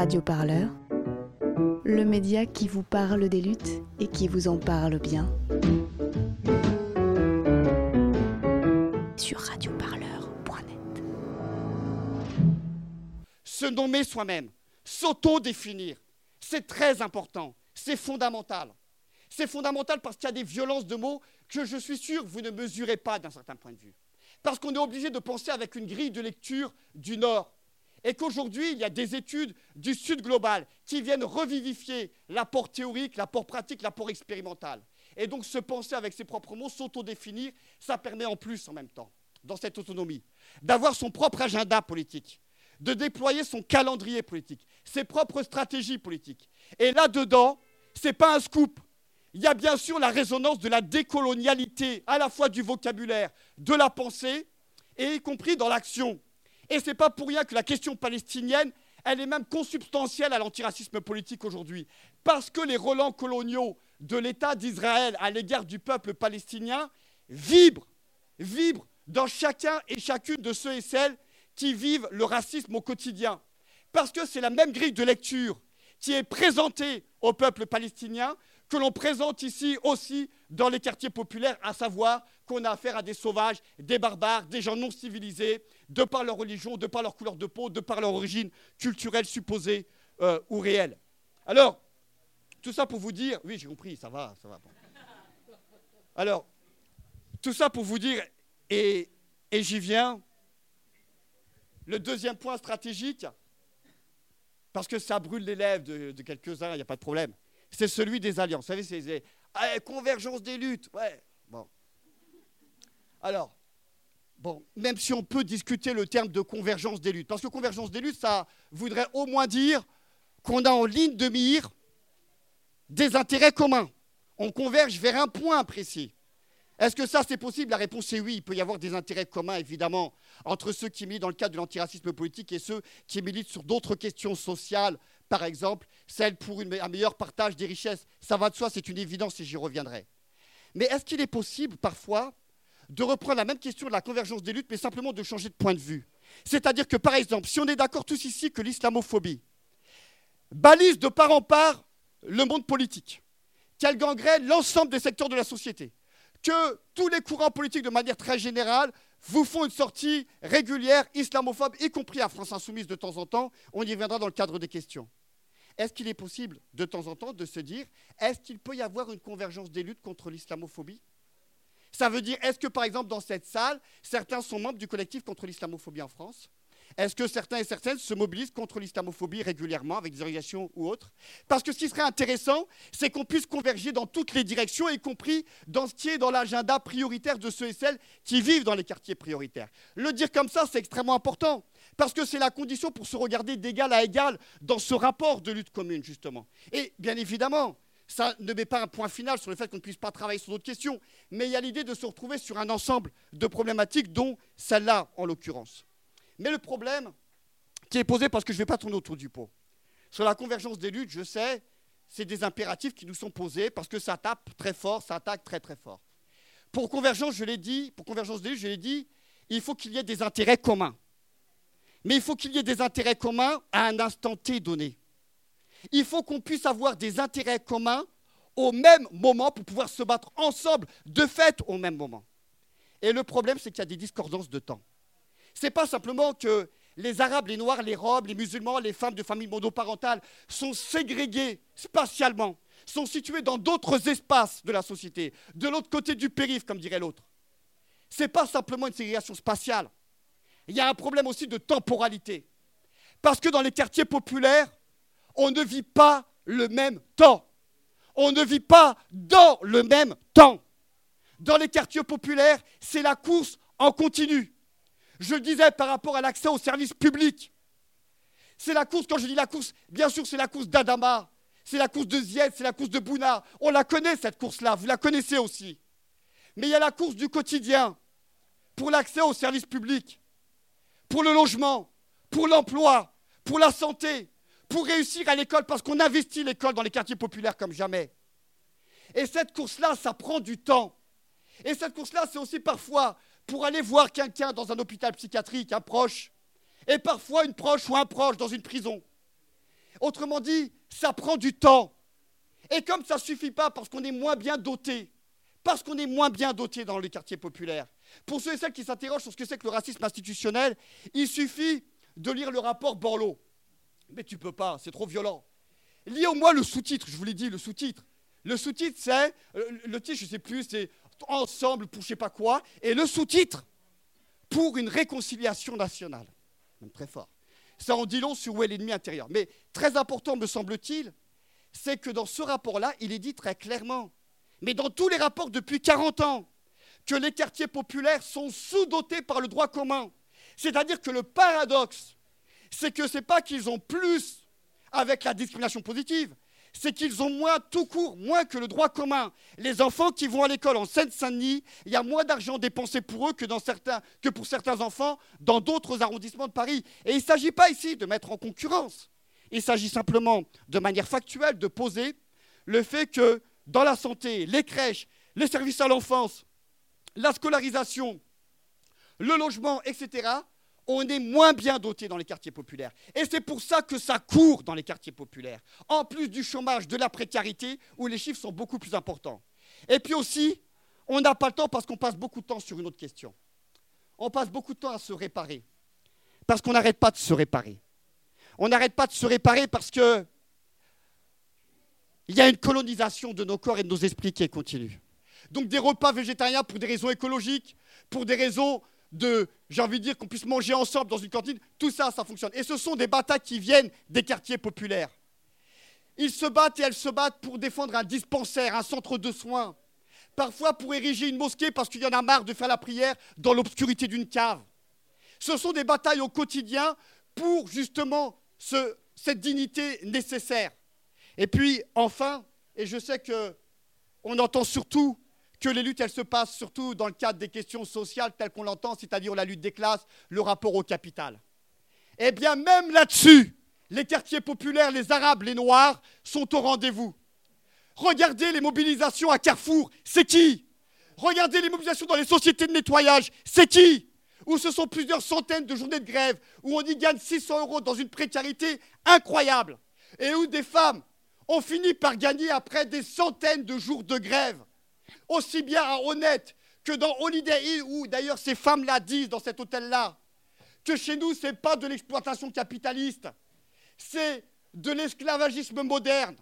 Radio Parleur, le média qui vous parle des luttes et qui vous en parle bien. Sur radioparleur.net. Se nommer soi-même, s'auto-définir, c'est très important, c'est fondamental. C'est fondamental parce qu'il y a des violences de mots que je suis sûr vous ne mesurez pas d'un certain point de vue. Parce qu'on est obligé de penser avec une grille de lecture du Nord. Et qu'aujourd'hui, il y a des études du Sud global qui viennent revivifier l'apport théorique, l'apport pratique, l'apport expérimental. Et donc se penser avec ses propres mots, s'autodéfinir, ça permet en plus en même temps, dans cette autonomie, d'avoir son propre agenda politique, de déployer son calendrier politique, ses propres stratégies politiques. Et là-dedans, ce n'est pas un scoop, il y a bien sûr la résonance de la décolonialité, à la fois du vocabulaire, de la pensée, et y compris dans l'action. Et ce n'est pas pour rien que la question palestinienne, elle est même consubstantielle à l'antiracisme politique aujourd'hui. Parce que les relents coloniaux de l'État d'Israël à l'égard du peuple palestinien vibrent, vibrent dans chacun et chacune de ceux et celles qui vivent le racisme au quotidien. Parce que c'est la même grille de lecture qui est présentée au peuple palestinien que l'on présente ici aussi dans les quartiers populaires, à savoir qu'on a affaire à des sauvages, des barbares, des gens non civilisés, de par leur religion, de par leur couleur de peau, de par leur origine culturelle supposée euh, ou réelle. Alors, tout ça pour vous dire, oui j'ai compris, ça va, ça va. Alors, tout ça pour vous dire, et, j'y viens, le deuxième point stratégique, parce que ça brûle les lèvres de, quelques-uns, il n'y a pas de problème c'est celui des alliances. Vous savez, c'est ah, convergence des luttes. Ouais, bon. Alors, bon, même si on peut discuter le terme de convergence des luttes, parce que convergence des luttes, ça voudrait au moins dire qu'on a en ligne de mire des intérêts communs. On converge vers un point précis. Est-ce que ça, c'est possible? La réponse est oui. Il peut y avoir des intérêts communs, évidemment, entre ceux qui militent dans le cadre de l'antiracisme politique et ceux qui militent sur d'autres questions sociales, par exemple, celle pour un meilleur partage des richesses. Ça va de soi, c'est une évidence et j'y reviendrai. Mais est-ce qu'il est possible parfois de reprendre la même question de la convergence des luttes, mais simplement de changer de point de vue C'est-à-dire que, par exemple, si on est d'accord tous ici que l'islamophobie balise de part en part le monde politique, qu'elle gangrène l'ensemble des secteurs de la société, que tous les courants politiques, de manière très générale, vous font une sortie régulière islamophobe, y compris à France Insoumise de temps en temps, on y reviendra dans le cadre des questions. Est-ce qu'il est possible de temps en temps de se dire, est-ce qu'il peut y avoir une convergence des luttes contre l'islamophobie? Ça veut dire, est-ce que par exemple dans cette salle, certains sont membres du collectif contre l'islamophobie en France? Est-ce que certains et certaines se mobilisent contre l'islamophobie régulièrement avec des organisations ou autres? Parce que ce qui serait intéressant, c'est qu'on puisse converger dans toutes les directions, y compris dans ce qui est dans l'agenda prioritaire de ceux et celles qui vivent dans les quartiers prioritaires. Le dire comme ça, c'est extrêmement important. Parce que c'est la condition pour se regarder d'égal à égal dans ce rapport de lutte commune, justement. Et bien évidemment, ça ne met pas un point final sur le fait qu'on ne puisse pas travailler sur d'autres questions, mais il y a l'idée de se retrouver sur un ensemble de problématiques, dont celle-là en l'occurrence. Mais le problème qui est posé, parce que je ne vais pas tourner autour du pot, sur la convergence des luttes, je sais, c'est des impératifs qui nous sont posés parce que ça tape très fort, ça attaque très très fort. Pour convergence, je l'ai dit, pour convergence des luttes, je l'ai dit, il faut qu'il y ait des intérêts communs. Mais il faut qu'il y ait des intérêts communs à un instant T donné. Il faut qu'on puisse avoir des intérêts communs au même moment pour pouvoir se battre ensemble, de fait, au même moment. Et le problème, c'est qu'il y a des discordances de temps. Ce n'est pas simplement que les Arabes, les Noirs, les Robes, les musulmans, les femmes de famille monoparentale sont ségrégés spatialement, sont situés dans d'autres espaces de la société, de l'autre côté du périph', comme dirait l'autre. Ce n'est pas simplement une ségrégation spatiale. Il y a un problème aussi de temporalité. Parce que dans les quartiers populaires, on ne vit pas le même temps. On ne vit pas dans le même temps. Dans les quartiers populaires, c'est la course en continu. Je le disais par rapport à l'accès aux services publics. C'est la course, quand je dis la course, bien sûr, c'est la course d'Adama, c'est la course de Zied, c'est la course de Bouna. On la connaît, cette course-là, vous la connaissez aussi. Mais il y a la course du quotidien pour l'accès aux services publics, pour le logement, pour l'emploi, pour la santé, pour réussir à l'école, parce qu'on investit l'école dans les quartiers populaires comme jamais. Et cette course-là, ça prend du temps. Et cette course-là, c'est aussi parfois pour aller voir quelqu'un dans un hôpital psychiatrique, un proche, et parfois une proche ou un proche dans une prison. Autrement dit, ça prend du temps. Et comme ça ne suffit pas parce qu'on est moins bien doté, parce qu'on est moins bien doté dans les quartiers populaires, pour ceux et celles qui s'interrogent sur ce que c'est que le racisme institutionnel, il suffit de lire le rapport Borloo. Mais tu peux pas, c'est trop violent. Lis au moins le sous-titre, je vous l'ai dit, le sous-titre. Le sous-titre, c'est, euh, le titre, je ne sais plus, c'est Ensemble pour je ne sais pas quoi, et le sous-titre, pour une réconciliation nationale. Même très fort. Ça en dit long sur où est l'ennemi intérieur. Mais très important, me semble-t-il, c'est que dans ce rapport-là, il est dit très clairement, mais dans tous les rapports depuis 40 ans, que les quartiers populaires sont sous-dotés par le droit commun. C'est-à-dire que le paradoxe, c'est que ce n'est pas qu'ils ont plus avec la discrimination positive, c'est qu'ils ont moins tout court, moins que le droit commun. Les enfants qui vont à l'école en Seine-Saint-Denis, il y a moins d'argent dépensé pour eux que, pour certains enfants dans d'autres arrondissements de Paris. Et il ne s'agit pas ici de mettre en concurrence. Il s'agit simplement, de manière factuelle, de poser le fait que dans la santé, les crèches, les services à l'enfance, la scolarisation, le logement, etc., on est moins bien doté dans les quartiers populaires. Et c'est pour ça que ça court dans les quartiers populaires. En plus du chômage, de la précarité, où les chiffres sont beaucoup plus importants. Et puis aussi, on n'a pas le temps parce qu'on passe beaucoup de temps sur une autre question. On passe beaucoup de temps à se réparer. Parce qu'on n'arrête pas de se réparer. On n'arrête pas de se réparer parce que il y a une colonisation de nos corps et de nos esprits qui continue. Donc des repas végétariens pour des raisons écologiques, pour des raisons de, j'ai envie de dire, qu'on puisse manger ensemble dans une cantine, tout ça, ça fonctionne. Et ce sont des batailles qui viennent des quartiers populaires. Ils se battent et elles se battent pour défendre un dispensaire, un centre de soins, parfois pour ériger une mosquée parce qu'il y en a marre de faire la prière dans l'obscurité d'une cave. Ce sont des batailles au quotidien pour justement cette dignité nécessaire. Et puis, enfin, et je sais que on entend surtout que les luttes, elles se passent surtout dans le cadre des questions sociales telles qu'on l'entend, c'est-à-dire la lutte des classes, le rapport au capital. Eh bien, même là-dessus, les quartiers populaires, les Arabes, les Noirs sont au rendez-vous. Regardez les mobilisations à Carrefour, c'est qui? Regardez les mobilisations dans les sociétés de nettoyage, c'est qui? Où ce sont plusieurs centaines de journées de grève, où on y gagne 600 euros dans une précarité incroyable, et où des femmes ont fini par gagner après des centaines de jours de grève aussi bien à Honnête que dans Holiday où d'ailleurs ces femmes-là disent dans cet hôtel-là, que chez nous, ce n'est pas de l'exploitation capitaliste, c'est de l'esclavagisme moderne.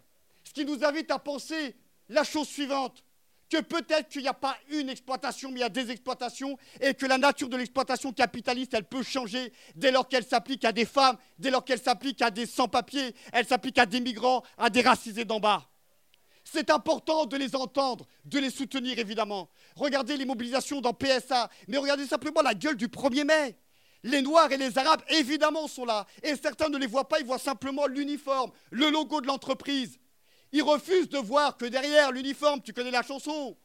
Ce qui nous invite à penser la chose suivante, que peut-être qu'il n'y a pas une exploitation, mais il y a des exploitations, et que la nature de l'exploitation capitaliste, elle peut changer dès lors qu'elle s'applique à des femmes, dès lors qu'elle s'applique à des sans-papiers, elle s'applique à des migrants, à des racisés d'en bas. C'est important de les entendre, de les soutenir évidemment. Regardez les mobilisations dans PSA, mais regardez simplement la gueule du 1er mai. Les Noirs et les Arabes, évidemment, sont là. Et certains ne les voient pas, ils voient simplement l'uniforme, le logo de l'entreprise. Ils refusent de voir que derrière l'uniforme, tu connais la chanson,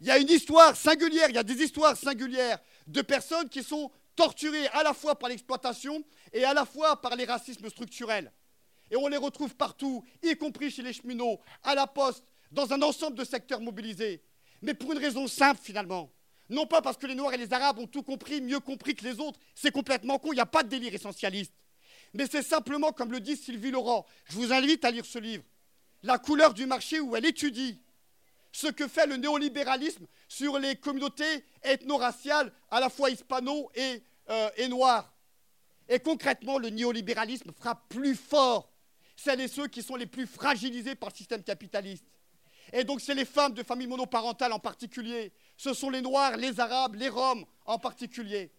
il y a une histoire singulière, il y a des histoires singulières de personnes qui sont torturées à la fois par l'exploitation et à la fois par les racismes structurels. Et on les retrouve partout, y compris chez les cheminots, à la poste, dans un ensemble de secteurs mobilisés. Mais pour une raison simple finalement. Non pas parce que les Noirs et les Arabes ont tout compris, mieux compris que les autres, c'est complètement con, il n'y a pas de délire essentialiste. Mais c'est simplement, comme le dit Sylvie Laurent, je vous invite à lire ce livre, La couleur du marché, où elle étudie ce que fait le néolibéralisme sur les communautés ethno-raciales, à la fois hispano et, euh, et noires. Et concrètement, le néolibéralisme frappe plus fort celles et ceux qui sont les plus fragilisés par le système capitaliste. Et donc c'est les femmes de familles monoparentales en particulier, ce sont les Noirs, les Arabes, les Roms en particulier.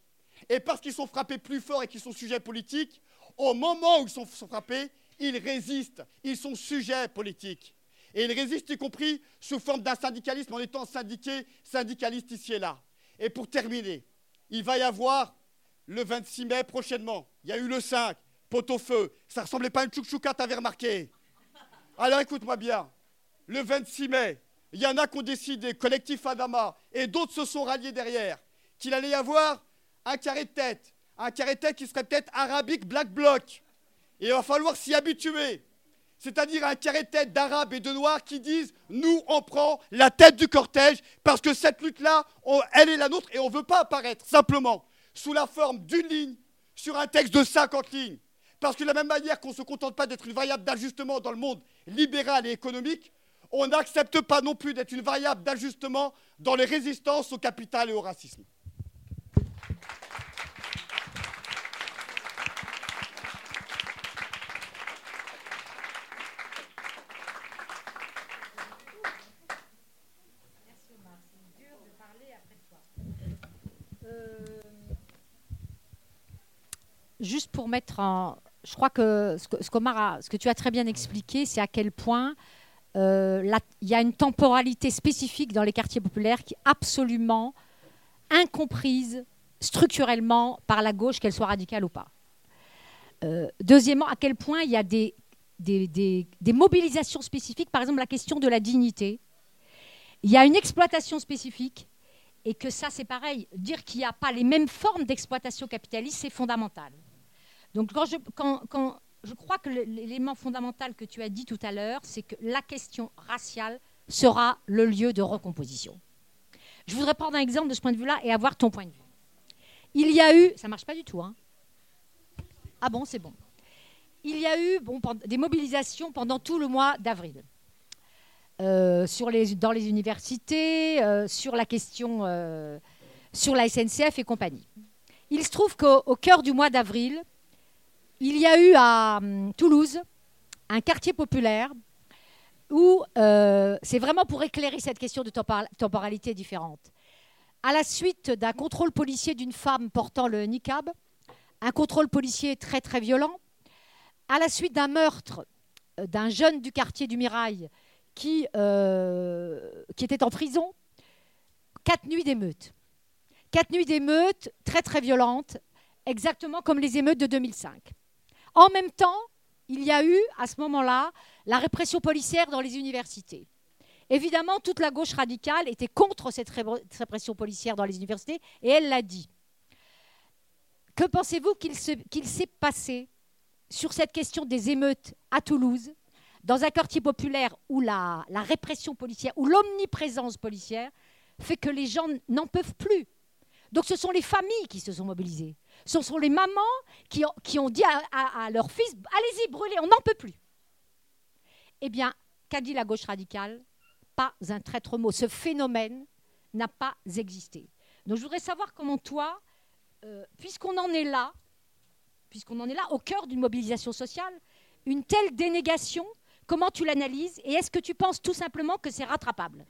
Et parce qu'ils sont frappés plus fort et qu'ils sont sujets politiques, au moment où ils sont frappés, ils résistent, ils sont sujets politiques. Et ils résistent y compris sous forme d'un syndicalisme en étant syndiqués, syndicalistes ici et là. Et pour terminer, il va y avoir le 26 mai prochainement, il y a eu le 5, au feu Ça ressemblait pas à une chouchouka, t'avais remarqué Alors écoute-moi bien. Le 26 mai, il y en a qui ont décidé, collectif Adama, et d'autres se sont ralliés derrière, qu'il allait y avoir un carré de tête. Un carré de tête qui serait peut-être arabique black bloc. Et il va falloir s'y habituer. C'est-à-dire un carré de tête d'arabes et de noirs qui disent Nous, on prend la tête du cortège parce que cette lutte-là, elle est la nôtre et on ne veut pas apparaître simplement sous la forme d'une ligne sur un texte de 50 lignes Parce que de la même manière qu'on ne se contente pas d'être une variable d'ajustement dans le monde libéral et économique, on n'accepte pas non plus d'être une variable d'ajustement dans les résistances au capital et au racisme. juste pour mettre en. Je crois que ce que, tu as très bien expliqué, c'est à quel point euh, il y a une temporalité spécifique dans les quartiers populaires qui est absolument incomprise structurellement par la gauche, qu'elle soit radicale ou pas. Euh, deuxièmement, à quel point il y a des, mobilisations spécifiques, par exemple la question de la dignité. Il y a une exploitation spécifique et que ça, c'est pareil. Dire qu'il n'y a pas les mêmes formes d'exploitation capitaliste, c'est fondamental. Donc quand je, crois que l'élément fondamental que tu as dit tout à l'heure, c'est que la question raciale sera le lieu de recomposition. Je voudrais prendre un exemple de ce point de vue-là et avoir ton point de vue. Il y a eu, ça marche pas du tout, hein Ah bon, c'est bon. Il y a eu bon, des mobilisations pendant tout le mois d'avril. Euh, dans les universités, euh, sur la question, euh, sur la SNCF et compagnie. Il se trouve qu'au cœur du mois d'avril, il y a eu à hum, Toulouse un quartier populaire où euh, c'est vraiment pour éclairer cette question de temporalité différente. À la suite d'un contrôle policier d'une femme portant le niqab, un contrôle policier très très violent, à la suite d'un meurtre euh, d'un jeune du quartier du Mirail qui, euh, qui était en prison, quatre nuits d'émeutes. Quatre nuits d'émeutes très très violentes, exactement comme les émeutes de 2005. En même temps, il y a eu, à ce moment-là, la répression policière dans les universités. Évidemment, toute la gauche radicale était contre cette répression policière dans les universités, et elle l'a dit. Que pensez-vous qu'il s'est passé sur cette question des émeutes à Toulouse, dans un quartier populaire où la répression policière, où l'omniprésence policière fait que les gens n'en peuvent plus? Donc ce sont les familles qui se sont mobilisées. Ce sont les mamans qui ont, dit à, leur fils, allez-y, brûlez, on n'en peut plus. Eh bien, qu'a dit la gauche radicale? Pas un traître mot. Ce phénomène n'a pas existé. Donc je voudrais savoir comment toi, euh, puisqu'on en est là, puisqu'on en est là au cœur d'une mobilisation sociale, une telle dénégation, comment tu l'analyses et est-ce que tu penses tout simplement que c'est rattrapable?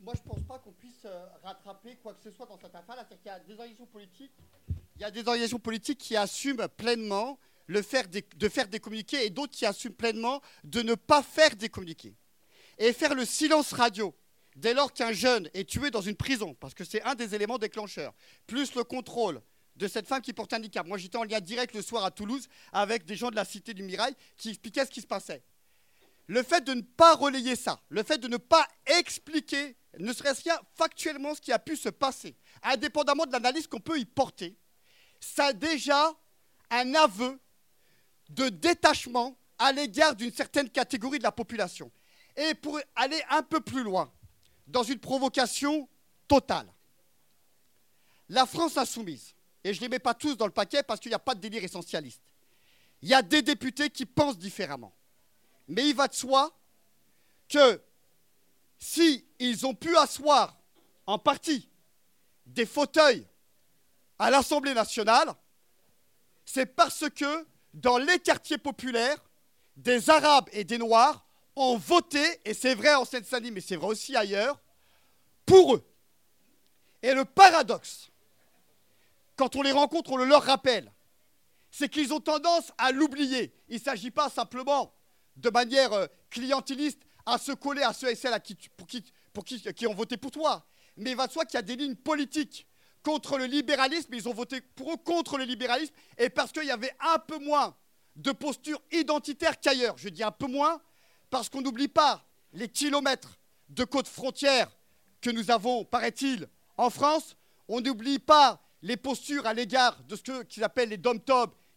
Moi, je ne pense pas qu'on puisse euh, rattraper quoi que ce soit dans cette affaire. Qu'il y a des organisations politiques, il y a des organisations politiques qui assument pleinement le de faire des communiqués et d'autres qui assument pleinement de ne pas faire des communiqués. Et faire le silence radio dès lors qu'un jeune est tué dans une prison, parce que c'est un des éléments déclencheurs, plus le contrôle de cette femme qui portait un handicap. Moi, j'étais en lien direct le soir à Toulouse avec des gens de la cité du Mirail qui expliquaient ce qui se passait. Le fait de ne pas relayer ça, le fait de ne pas expliquer ne serait-ce rien factuellement ce qui a pu se passer, indépendamment de l'analyse qu'on peut y porter, ça a déjà un aveu de détachement à l'égard d'une certaine catégorie de la population. Et pour aller un peu plus loin, dans une provocation totale, la France insoumise, et je ne les mets pas tous dans le paquet parce qu'il n'y a pas de délire essentialiste, il y a des députés qui pensent différemment. Mais il va de soi que si ils ont pu asseoir en partie des fauteuils à l'Assemblée nationale, c'est parce que dans les quartiers populaires, des Arabes et des Noirs ont voté, et c'est vrai en Seine-Saint-Denis, mais c'est vrai aussi ailleurs, pour eux. Et le paradoxe, quand on les rencontre, on le leur rappelle, c'est qu'ils ont tendance à l'oublier. Il ne s'agit pas simplement de manière euh, clientéliste à se coller à ceux et celles qui, ont voté pour toi. Mais il va de soi qu'il y a des lignes politiques contre le libéralisme, ils ont voté pour eux contre le libéralisme, et parce qu'il y avait un peu moins de posture identitaire qu'ailleurs. Je dis un peu moins, parce qu'on n'oublie pas les kilomètres de côtes frontières que nous avons, paraît-il, en France. On n'oublie pas les postures à l'égard de ce qu'ils appellent les dom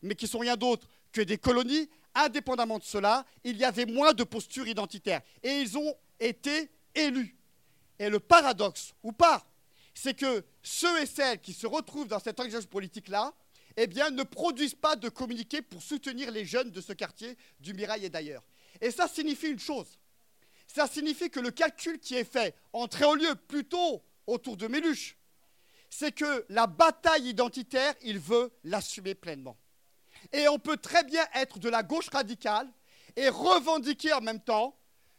mais qui sont rien d'autre que des colonies indépendamment de cela, il y avait moins de postures identitaires. Et ils ont été élus. Et le paradoxe, ou pas, c'est que ceux et celles qui se retrouvent dans cette organisation politique-là, eh ne produisent pas de communiqué pour soutenir les jeunes de ce quartier, du Mirail et d'ailleurs. Et ça signifie une chose. Ça signifie que le calcul qui est fait en lieu, plutôt autour de Méluche, c'est que la bataille identitaire, il veut l'assumer pleinement. Et on peut très bien être de la gauche radicale et revendiquer en même temps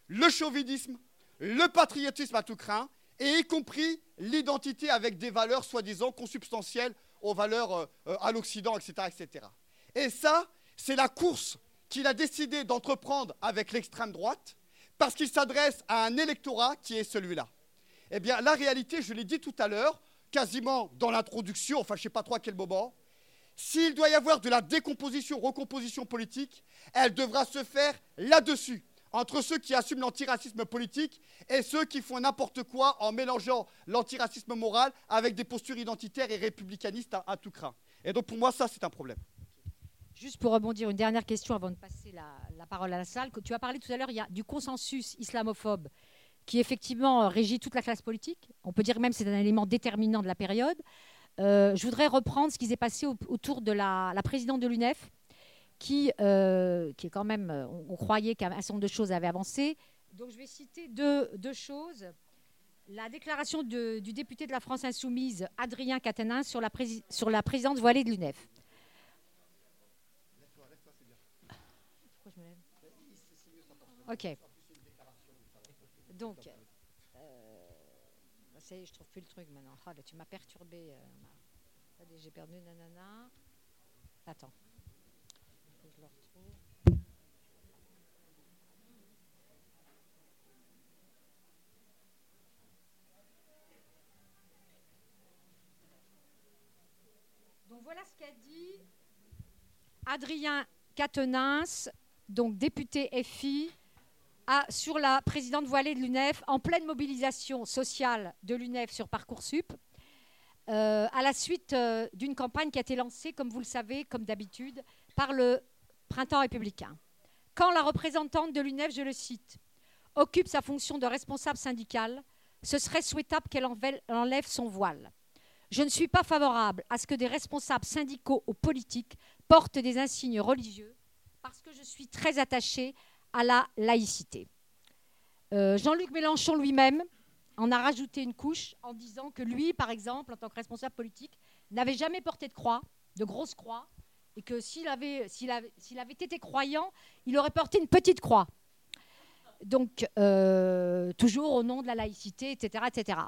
le chauvinisme, le patriotisme à tout craint, et y compris l'identité avec des valeurs soi-disant consubstantielles aux valeurs euh, euh, à l'Occident, etc., etc. Et ça, c'est la course qu'il a décidé d'entreprendre avec l'extrême droite, parce qu'il s'adresse à un électorat qui est celui-là. Eh bien, la réalité, je l'ai dit tout à l'heure, quasiment dans l'introduction, enfin je ne sais pas trop à quel moment, s'il doit y avoir de la décomposition, recomposition politique, elle devra se faire là-dessus, entre ceux qui assument l'antiracisme politique et ceux qui font n'importe quoi en mélangeant l'antiracisme moral avec des postures identitaires et républicanistes à, tout craint. Et donc pour moi, ça, c'est un problème. Juste pour rebondir, une dernière question avant de passer la, parole à la salle. Tu as parlé tout à l'heure, il y a du consensus islamophobe qui effectivement régit toute la classe politique. On peut dire même que c'est un élément déterminant de la période. Euh, je voudrais reprendre ce qui s'est passé autour de la, présidente de l'UNEF, qui, euh, est quand même, on, croyait qu'un certain nombre de choses avaient avancé. Donc je vais citer deux, choses. La déclaration du député de la France insoumise, Adrien Catenin, sur la, sur la présidente voilée de l'UNEF. Ok. Donc, je trouve plus le truc maintenant. Ah, tu m'as perturbé. Euh, j'ai perdu nanana. Attends. Je le retrouve. Donc voilà ce qu'a dit Adrien Catenins, donc député FI, sur la présidente voilée de l'UNEF, en pleine mobilisation sociale de l'UNEF sur Parcoursup, euh, à la suite euh, d'une campagne qui a été lancée, comme vous le savez, comme d'habitude, par le Printemps républicain. Quand la représentante de l'UNEF, je le cite, occupe sa fonction de responsable syndicale, ce serait souhaitable qu'elle enlève son voile. Je ne suis pas favorable à ce que des responsables syndicaux ou politiques portent des insignes religieux parce que je suis très attachée à la laïcité. Euh, Jean-Luc Mélenchon lui-même en a rajouté une couche en disant que lui, par exemple, en tant que responsable politique, n'avait jamais porté de croix, de grosse croix, et que s'il avait, été croyant, il aurait porté une petite croix. Donc, euh, toujours au nom de la laïcité, etc. etc.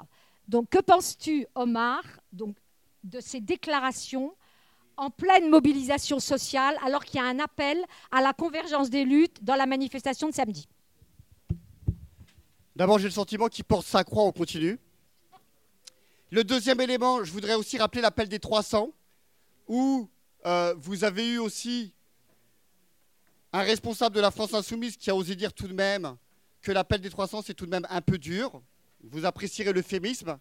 Donc, que penses-tu, Omar, donc, de ces déclarations en pleine mobilisation sociale alors qu'il y a un appel à la convergence des luttes dans la manifestation de samedi D'abord, j'ai le sentiment qu'il porte sa croix, on continue. Le deuxième élément, je voudrais aussi rappeler l'appel des 300, où euh, vous avez eu aussi un responsable de la France insoumise qui a osé dire tout de même que l'appel des 300, c'est tout de même un peu dur. Vous apprécierez l'euphémisme.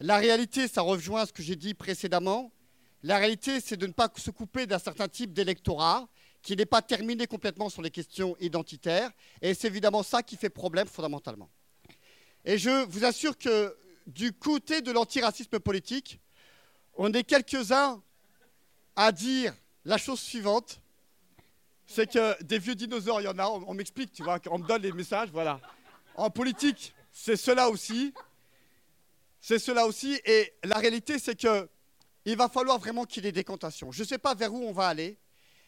La réalité, ça rejoint ce que j'ai dit précédemment. La réalité, c'est de ne pas se couper d'un certain type d'électorat qui n'est pas terminé complètement sur les questions identitaires. Et c'est évidemment ça qui fait problème fondamentalement. Et je vous assure que du côté de l'antiracisme politique, on est quelques-uns à dire la chose suivante. C'est que des vieux dinosaures, il y en a, on, m'explique, tu vois, on me donne les messages, voilà. En politique, c'est cela aussi. C'est cela aussi. Et la réalité, c'est que il va falloir vraiment qu'il y ait des décantations. Je ne sais pas vers où on va aller,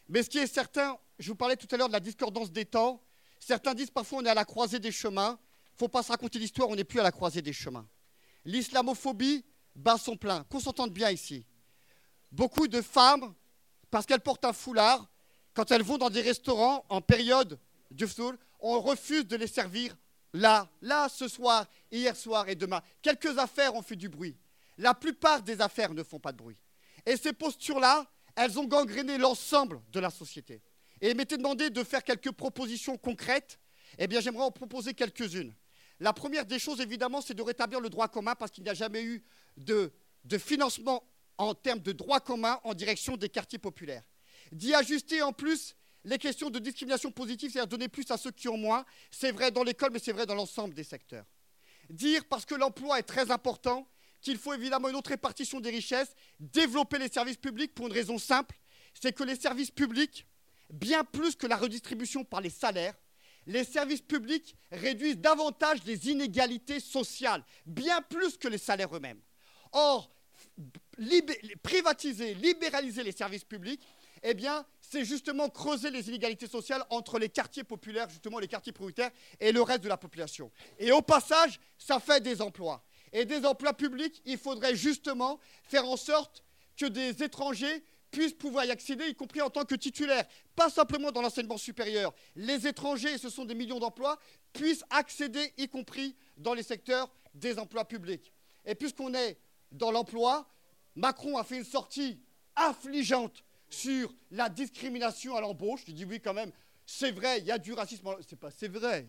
mais ce qui est certain, je vous parlais tout à l'heure de la discordance des temps. Certains disent parfois on est à la croisée des chemins. Il ne faut pas se raconter l'histoire, on n'est plus à la croisée des chemins. L'islamophobie bat son plein. Qu'on s'entende bien ici. Beaucoup de femmes, parce qu'elles portent un foulard, quand elles vont dans des restaurants en période du foul, on refuse de les servir là, là, ce soir, hier soir et demain. Quelques affaires ont fait du bruit. La plupart des affaires ne font pas de bruit. Et ces postures-là, elles ont gangréné l'ensemble de la société. Et il m'était demandé de faire quelques propositions concrètes. Eh bien, j'aimerais en proposer quelques-unes. La première des choses, évidemment, c'est de rétablir le droit commun parce qu'il n'y a jamais eu de, financement en termes de droit commun en direction des quartiers populaires. D'y ajuster en plus les questions de discrimination positive, c'est-à-dire donner plus à ceux qui ont moins. C'est vrai dans l'école, mais c'est vrai dans l'ensemble des secteurs. Dire, parce que l'emploi est très important, qu'il faut évidemment une autre répartition des richesses, développer les services publics pour une raison simple, c'est que les services publics, bien plus que la redistribution par les salaires, les services publics réduisent davantage les inégalités sociales, bien plus que les salaires eux-mêmes. Or, privatiser, libéraliser les services publics, eh bien, c'est justement creuser les inégalités sociales entre les quartiers populaires, justement les quartiers prioritaires, et le reste de la population. Et au passage, ça fait des emplois. Et des emplois publics, il faudrait justement faire en sorte que des étrangers puissent pouvoir y accéder, y compris en tant que titulaires, pas simplement dans l'enseignement supérieur. Les étrangers, ce sont des millions d'emplois, puissent accéder, y compris dans les secteurs des emplois publics. Et puisqu'on est dans l'emploi, Macron a fait une sortie affligeante sur la discrimination à l'embauche. Je dis oui quand même, c'est vrai, il y a du racisme. C'est pas, c'est vrai.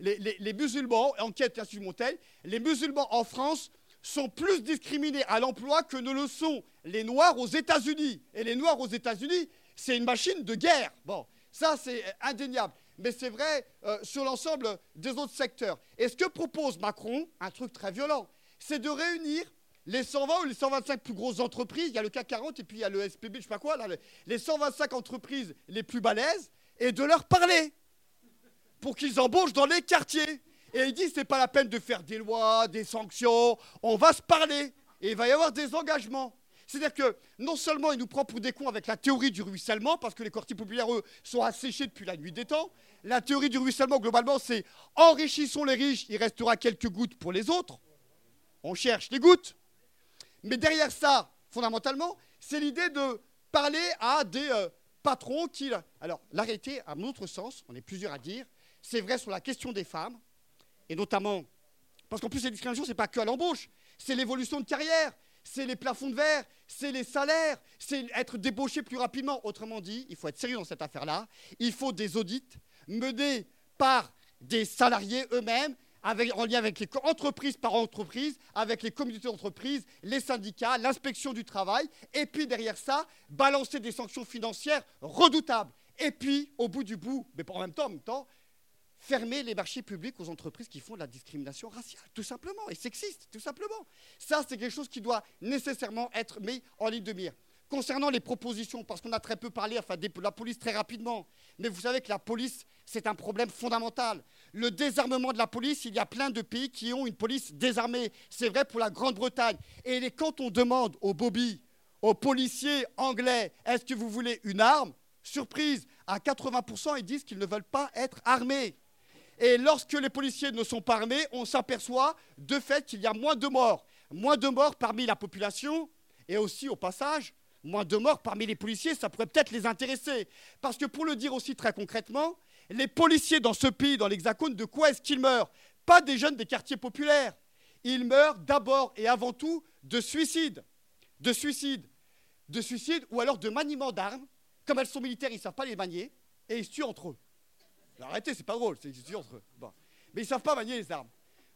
Les, musulmans, enquête l'Institut Montaigne, les musulmans en France sont plus discriminés à l'emploi que ne le sont les Noirs aux États-Unis. Et les Noirs aux États-Unis, c'est une machine de guerre. Bon, ça c'est indéniable. Mais c'est vrai euh, sur l'ensemble des autres secteurs. Et ce que propose Macron, un truc très violent, c'est de réunir les 120 ou les 125 plus grosses entreprises, il y a le CAC 40 et puis il y a le SPB, je sais pas quoi, les 125 entreprises les plus balèzes, et de leur parler pour qu'ils embauchent dans les quartiers. Et il dit, n'est pas la peine de faire des lois, des sanctions, on va se parler, et il va y avoir des engagements. C'est-à-dire que non seulement il nous prend pour des cons avec la théorie du ruissellement, parce que les quartiers populaires, eux, sont asséchés depuis la nuit des temps. La théorie du ruissellement, globalement, c'est enrichissons les riches, il restera quelques gouttes pour les autres. On cherche les gouttes. Mais derrière ça, fondamentalement, c'est l'idée de parler à des euh, patrons qui... Alors, l'arrêté, à mon autre sens, on est plusieurs à dire, c'est vrai sur la question des femmes, et notamment, parce qu'en plus, les discriminations, ce n'est pas que à l'embauche, c'est l'évolution de carrière, c'est les plafonds de verre, c'est les salaires, c'est être débauché plus rapidement. Autrement dit, il faut être sérieux dans cette affaire-là, il faut des audits menés par des salariés eux-mêmes en lien avec les entreprises par entreprise, avec les communautés d'entreprise, les syndicats, l'inspection du travail, et puis derrière ça, balancer des sanctions financières redoutables. Et puis, au bout du bout, mais en même temps, en même temps, fermer les marchés publics aux entreprises qui font de la discrimination raciale, tout simplement, et sexiste, tout simplement. Ça, c'est quelque chose qui doit nécessairement être mis en ligne de mire. Concernant les propositions, parce qu'on a très peu parlé, enfin, de la police très rapidement, mais vous savez que la police, c'est un problème fondamental. Le désarmement de la police, il y a plein de pays qui ont une police désarmée. C'est vrai pour la Grande-Bretagne. Et quand on demande aux Bobby, aux policiers anglais, est-ce que vous voulez une arme? Surprise, à 80%, ils disent qu'ils ne veulent pas être armés. Et lorsque les policiers ne sont pas armés, on s'aperçoit de fait qu'il y a moins de morts. Moins de morts parmi la population et aussi au passage moins de morts parmi les policiers, ça pourrait peut-être les intéresser. Parce que pour le dire aussi très concrètement, les policiers dans ce pays, dans l'Hexagone, de quoi est-ce qu'ils meurent? Pas des jeunes des quartiers populaires. Ils meurent d'abord et avant tout de suicide. De suicide. De suicide ou alors de maniement d'armes. Comme elles sont militaires, ils ne savent pas les manier et ils se tuent entre eux. Arrêtez, c'est pas drôle, ils se tuent entre eux. Mais ils ne savent pas manier les armes.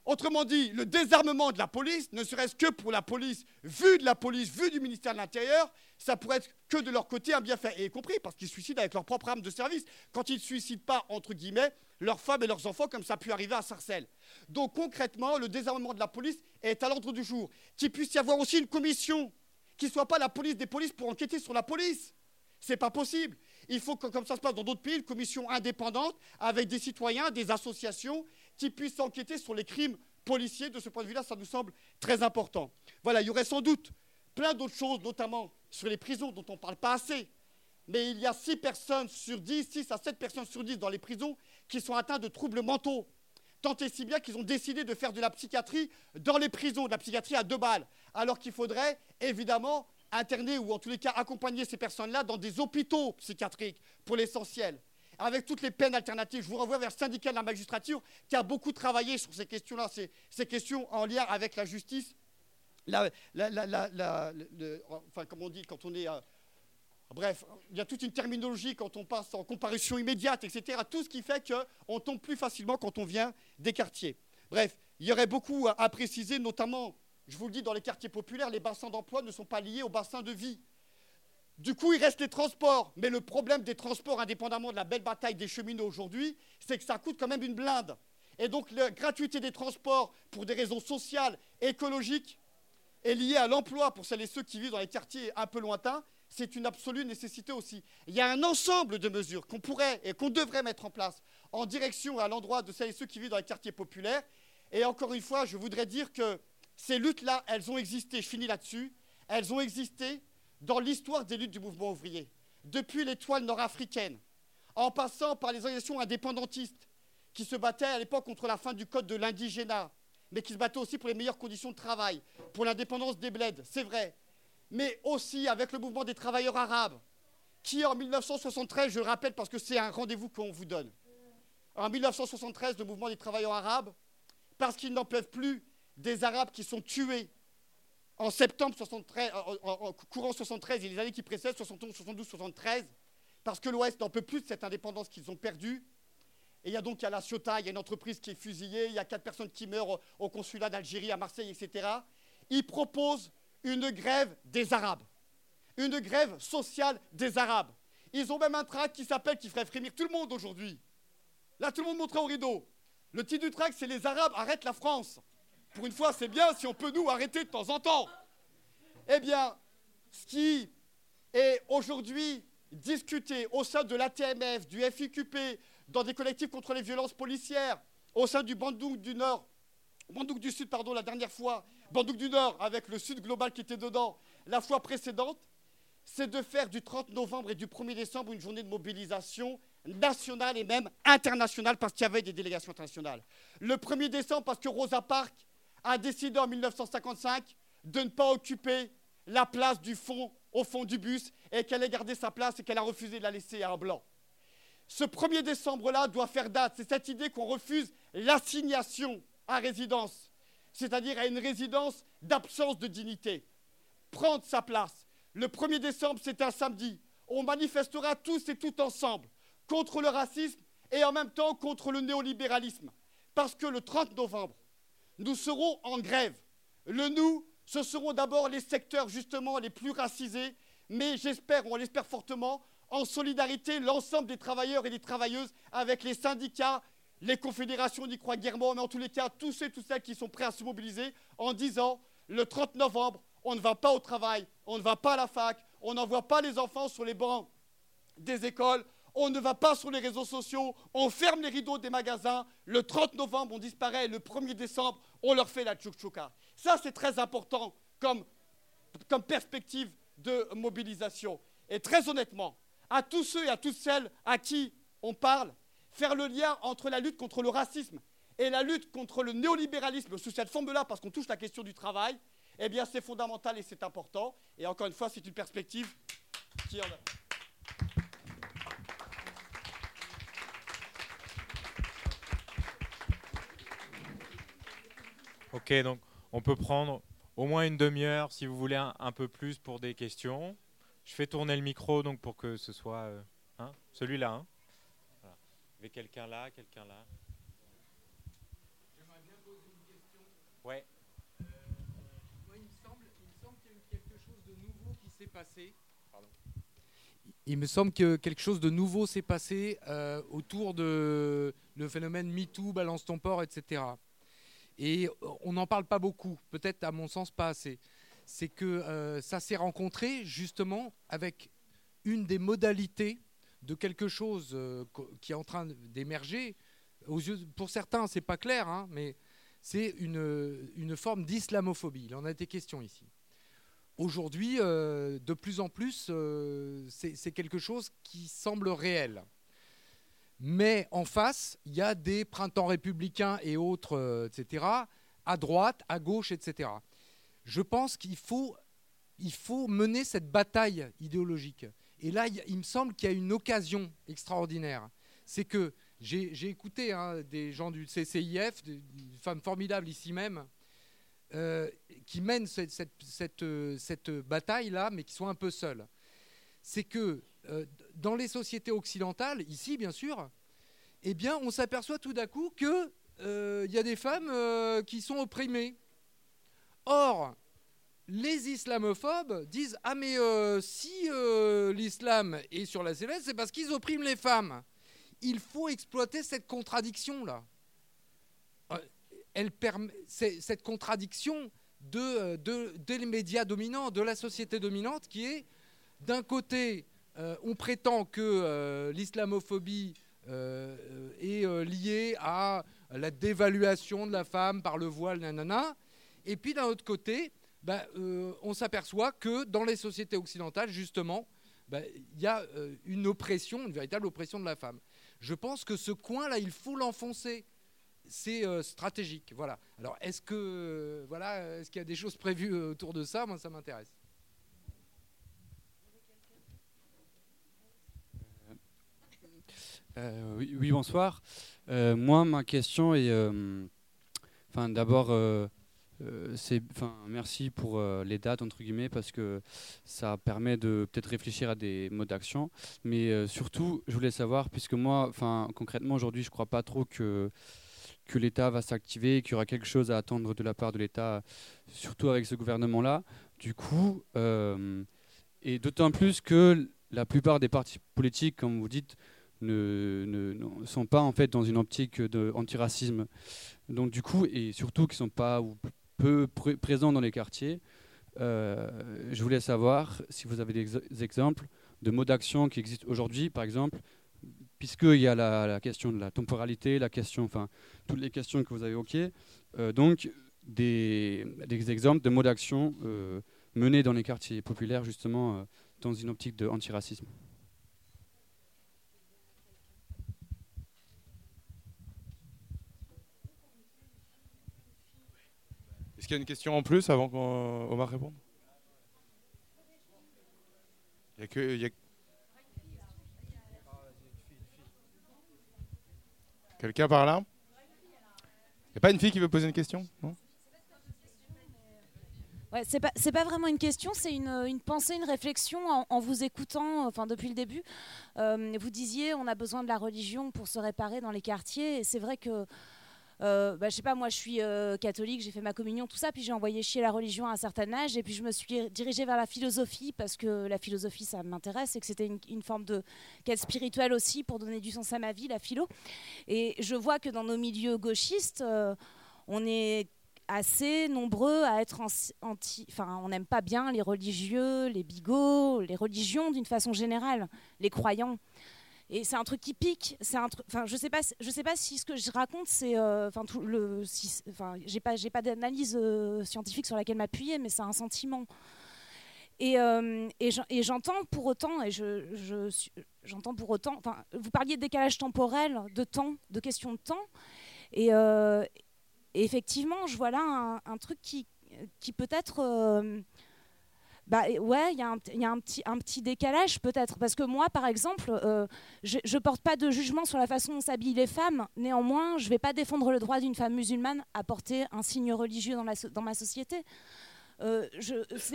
Autrement dit, le désarmement de la police, ne serait-ce que pour la police, vu de la police, vu du ministère de l'Intérieur, ça pourrait être que de leur côté un bienfait. Et y compris parce qu'ils suicident avec leur propre arme de service. Quand ils ne suicident pas, entre guillemets, leurs femmes et leurs enfants, comme ça a pu arriver à Sarcelles. Donc concrètement, le désarmement de la police est à l'ordre du jour. Qu'il puisse y avoir aussi une commission qui ne soit pas la police des polices pour enquêter sur la police. C'est pas possible. Il faut que, comme ça se passe dans d'autres pays, une commission indépendante avec des citoyens, des associations qui puissent enquêter sur les crimes policiers. De ce point de vue-là, ça nous semble très important. Voilà, il y aurait sans doute plein d'autres choses, notamment sur les prisons dont on ne parle pas assez. Mais il y a 6 personnes sur 10, 6 à 7 personnes sur 10 dans les prisons qui sont atteintes de troubles mentaux. Tant et si bien qu'ils ont décidé de faire de la psychiatrie dans les prisons, de la psychiatrie à deux balles. Alors qu'il faudrait évidemment interner ou en tous les cas accompagner ces personnes-là dans des hôpitaux psychiatriques pour l'essentiel avec toutes les peines alternatives. Je vous renvoie vers le syndicat de la magistrature qui a beaucoup travaillé sur ces questions-là, ces, questions en lien avec la justice. enfin, comme on dit, quand on est. Euh, bref, il y a toute une terminologie quand on passe en comparution immédiate, etc. Tout ce qui fait qu'on tombe plus facilement quand on vient des quartiers. Bref, il y aurait beaucoup à préciser, notamment, je vous le dis, dans les quartiers populaires, les bassins d'emploi ne sont pas liés aux bassins de vie. Du coup, il reste les transports. Mais le problème des transports, indépendamment de la belle bataille des cheminots aujourd'hui, c'est que ça coûte quand même une blinde. Et donc, la gratuité des transports, pour des raisons sociales, écologiques, est liée à l'emploi pour celles et ceux qui vivent dans les quartiers un peu lointains, c'est une absolue nécessité aussi. Il y a un ensemble de mesures qu'on pourrait et qu'on devrait mettre en place en direction à l'endroit de celles et ceux qui vivent dans les quartiers populaires. Et encore une fois, je voudrais dire que ces luttes-là, elles ont existé, je finis là-dessus, elles ont existé dans l'histoire des luttes du mouvement ouvrier. Depuis l'étoile nord-africaine, en passant par les organisations indépendantistes qui se battaient à l'époque contre la fin du code de l'indigénat, mais qui se battaient aussi pour les meilleures conditions de travail, pour l'indépendance des bleds, c'est vrai, mais aussi avec le mouvement des travailleurs arabes, qui en 1973, je le rappelle parce que c'est un rendez-vous qu'on vous donne, en 1973, le mouvement des travailleurs arabes, parce qu'ils n'en peuvent plus des Arabes qui sont tués en septembre 73, en, courant 73 et les années qui précèdent, 71, 72, 73, parce que l'Ouest n'en peut plus de cette indépendance qu'ils ont perdue. Et il y a donc à la Ciotat, il y a une entreprise qui est fusillée, il y a quatre personnes qui meurent au, consulat d'Algérie, à Marseille, etc. Ils proposent une grève des Arabes, une grève sociale des Arabes. Ils ont même un tract qui s'appelle, qui ferait frémir tout le monde aujourd'hui. Là, tout le monde montrait au rideau. Le titre du tract, c'est Les Arabes arrêtent la France. Pour une fois, c'est bien si on peut nous arrêter de temps en temps. Eh bien, ce qui est aujourd'hui discuté au sein de l'ATMF, du FIQP, dans des collectifs contre les violences policières, au sein du Bandouk du Nord, Bandouk du Sud, pardon, la dernière fois, Bandouk du Nord avec le Sud global qui était dedans la fois précédente, c'est de faire du 30 novembre et du 1er décembre une journée de mobilisation nationale et même internationale parce qu'il y avait des délégations internationales. Le 1er décembre parce que Rosa Parks a décidé en 1955 de ne pas occuper la place du fond au fond du bus et qu'elle ait gardé sa place et qu'elle a refusé de la laisser à un blanc. Ce 1er décembre-là doit faire date. C'est cette idée qu'on refuse l'assignation à résidence, c'est-à-dire à une résidence d'absence de dignité. Prendre sa place. Le 1er décembre, c'est un samedi. On manifestera tous et tout ensemble contre le racisme et en même temps contre le néolibéralisme. Parce que le 30 novembre, nous serons en grève. Le nous, ce seront d'abord les secteurs justement les plus racisés, mais j'espère, on l'espère fortement, en solidarité l'ensemble des travailleurs et des travailleuses avec les syndicats, les confédérations n'y croient guèrement, mais en tous les cas, tous ceux et toutes celles qui sont prêts à se mobiliser en disant le 30 novembre, on ne va pas au travail, on ne va pas à la fac, on n'envoie pas les enfants sur les bancs des écoles, on ne va pas sur les réseaux sociaux, on ferme les rideaux des magasins, le 30 novembre on disparaît, le 1er décembre on leur fait la tchouk-tchouka. Ça c'est très important comme, comme perspective de mobilisation. Et très honnêtement, à tous ceux et à toutes celles à qui on parle, faire le lien entre la lutte contre le racisme et la lutte contre le néolibéralisme sous cette forme-là, parce qu'on touche la question du travail, eh bien c'est fondamental et c'est important. Et encore une fois, c'est une perspective qui en a. Ok, donc on peut prendre au moins une demi-heure si vous voulez un, peu plus pour des questions. Je fais tourner le micro donc pour que ce soit euh, hein, celui-là. Hein. Voilà. Il y avait quelqu'un là, quelqu'un là. J'aimerais bien poser une question. Ouais. Euh, moi, il me semble, il me semble qu'il y a eu quelque chose de nouveau qui s'est passé. Pardon. Il me semble que quelque chose de nouveau s'est passé euh, autour de le phénomène MeToo, balance ton port, etc. Et on n'en parle pas beaucoup, peut-être à mon sens pas assez. C'est que euh, ça s'est rencontré justement avec une des modalités de quelque chose euh, qui est en train d'émerger. Pour certains, c'est pas clair, hein, mais c'est une, forme d'islamophobie. Il en a été question ici. Aujourd'hui, euh, de plus en plus, c'est quelque chose qui semble réel. Mais en face, il y a des printemps républicains et autres, euh, etc., à droite, à gauche, etc. Je pense qu'il faut, mener cette bataille idéologique. Et là, il, me semble qu'il y a une occasion extraordinaire. C'est que j'ai écouté hein, des gens du CCIF, des, femmes formidables ici même, euh, qui mènent cette, cette, cette bataille-là, mais qui sont un peu seules. C'est que euh, dans les sociétés occidentales, ici bien sûr, eh bien, on s'aperçoit tout d'un coup qu'il euh, y a des femmes euh, qui sont opprimées. Or, les islamophobes disent Ah, mais si l'islam est sur la sellette, c'est parce qu'ils oppriment les femmes. Il faut exploiter cette contradiction-là. Cette contradiction de, des médias dominants, de la société dominante, qui est d'un côté, on prétend que l'islamophobie est liée à la dévaluation de la femme par le voile, nanana, et puis d'un autre côté, bah, on s'aperçoit que dans les sociétés occidentales, justement, bah, il y a une oppression, une véritable oppression de la femme. Je pense que ce coin-là, il faut l'enfoncer. C'est euh, stratégique. Voilà. Alors, est-ce que euh, voilà, est-ce qu'il y a des choses prévues euh, autour de ça? Moi, ça m'intéresse. Oui, bonsoir. moi, ma question est, enfin, d'abord, euh, c'est, enfin, merci pour euh, les dates entre guillemets parce que ça permet de peut-être réfléchir à des modes d'action. Mais euh, surtout, je voulais savoir, puisque moi, enfin, concrètement aujourd'hui, je crois pas trop que que l'État va s'activer, qu'il y aura quelque chose à attendre de la part de l'État, surtout avec ce gouvernement-là. Du coup, et d'autant plus que la plupart des partis politiques, comme vous dites, ne, ne, sont pas en fait dans une optique d'antiracisme. Donc du coup, et surtout qui sont pas ou peu présents dans les quartiers. Euh, je voulais savoir si vous avez des exemples de mots d'action qui existent aujourd'hui, par exemple, puisqu'il y a la, question de la temporalité, la question, enfin, toutes les questions que vous avez évoquées. Euh, donc, des, des, exemples de mots d'action euh, menés dans les quartiers populaires, justement, dans une optique de antiracisme. Est-ce qu'il y a une question en plus avant qu'Omar réponde? Il y a que. Quelqu'un par là? Il n'y a pas une fille qui veut poser une question? Non? Ouais, c'est pas, pas vraiment une question, c'est une, une, pensée, une réflexion en, vous écoutant enfin, depuis le début. Euh, vous disiez on a besoin de la religion pour se réparer dans les quartiers. Et c'est vrai que euh, bah, je sais pas, moi je suis euh, catholique, j'ai fait ma communion, tout ça, puis j'ai envoyé chier la religion à un certain âge, et puis je me suis dirigée vers la philosophie parce que la philosophie ça m'intéresse et que c'était une, forme de quête spirituelle aussi pour donner du sens à ma vie, la philo. Et je vois que dans nos milieux gauchistes, euh, on est assez nombreux à être anti. Enfin, on n'aime pas bien les religieux, les bigots, les religions d'une façon générale, les croyants. Et c'est un truc qui pique. C'est un Enfin, je sais pas. Je sais pas si ce que je raconte, c'est. Euh, enfin, tout le. j'ai pas. J'ai pas d'analyse euh, scientifique sur laquelle m'appuyer, mais c'est un sentiment. Et, euh, et j'entends pour autant, et je, j'entends pour autant. Enfin, vous parliez de décalage temporel, de temps, de question de temps, et, effectivement, je vois là un, un truc qui, qui peut être bah ouais, il y a, un, petit, un petit décalage peut-être. Parce que moi, par exemple, euh, je ne porte pas de jugement sur la façon dont s'habillent les femmes. Néanmoins, je ne vais pas défendre le droit d'une femme musulmane à porter un signe religieux dans, ma société. Euh,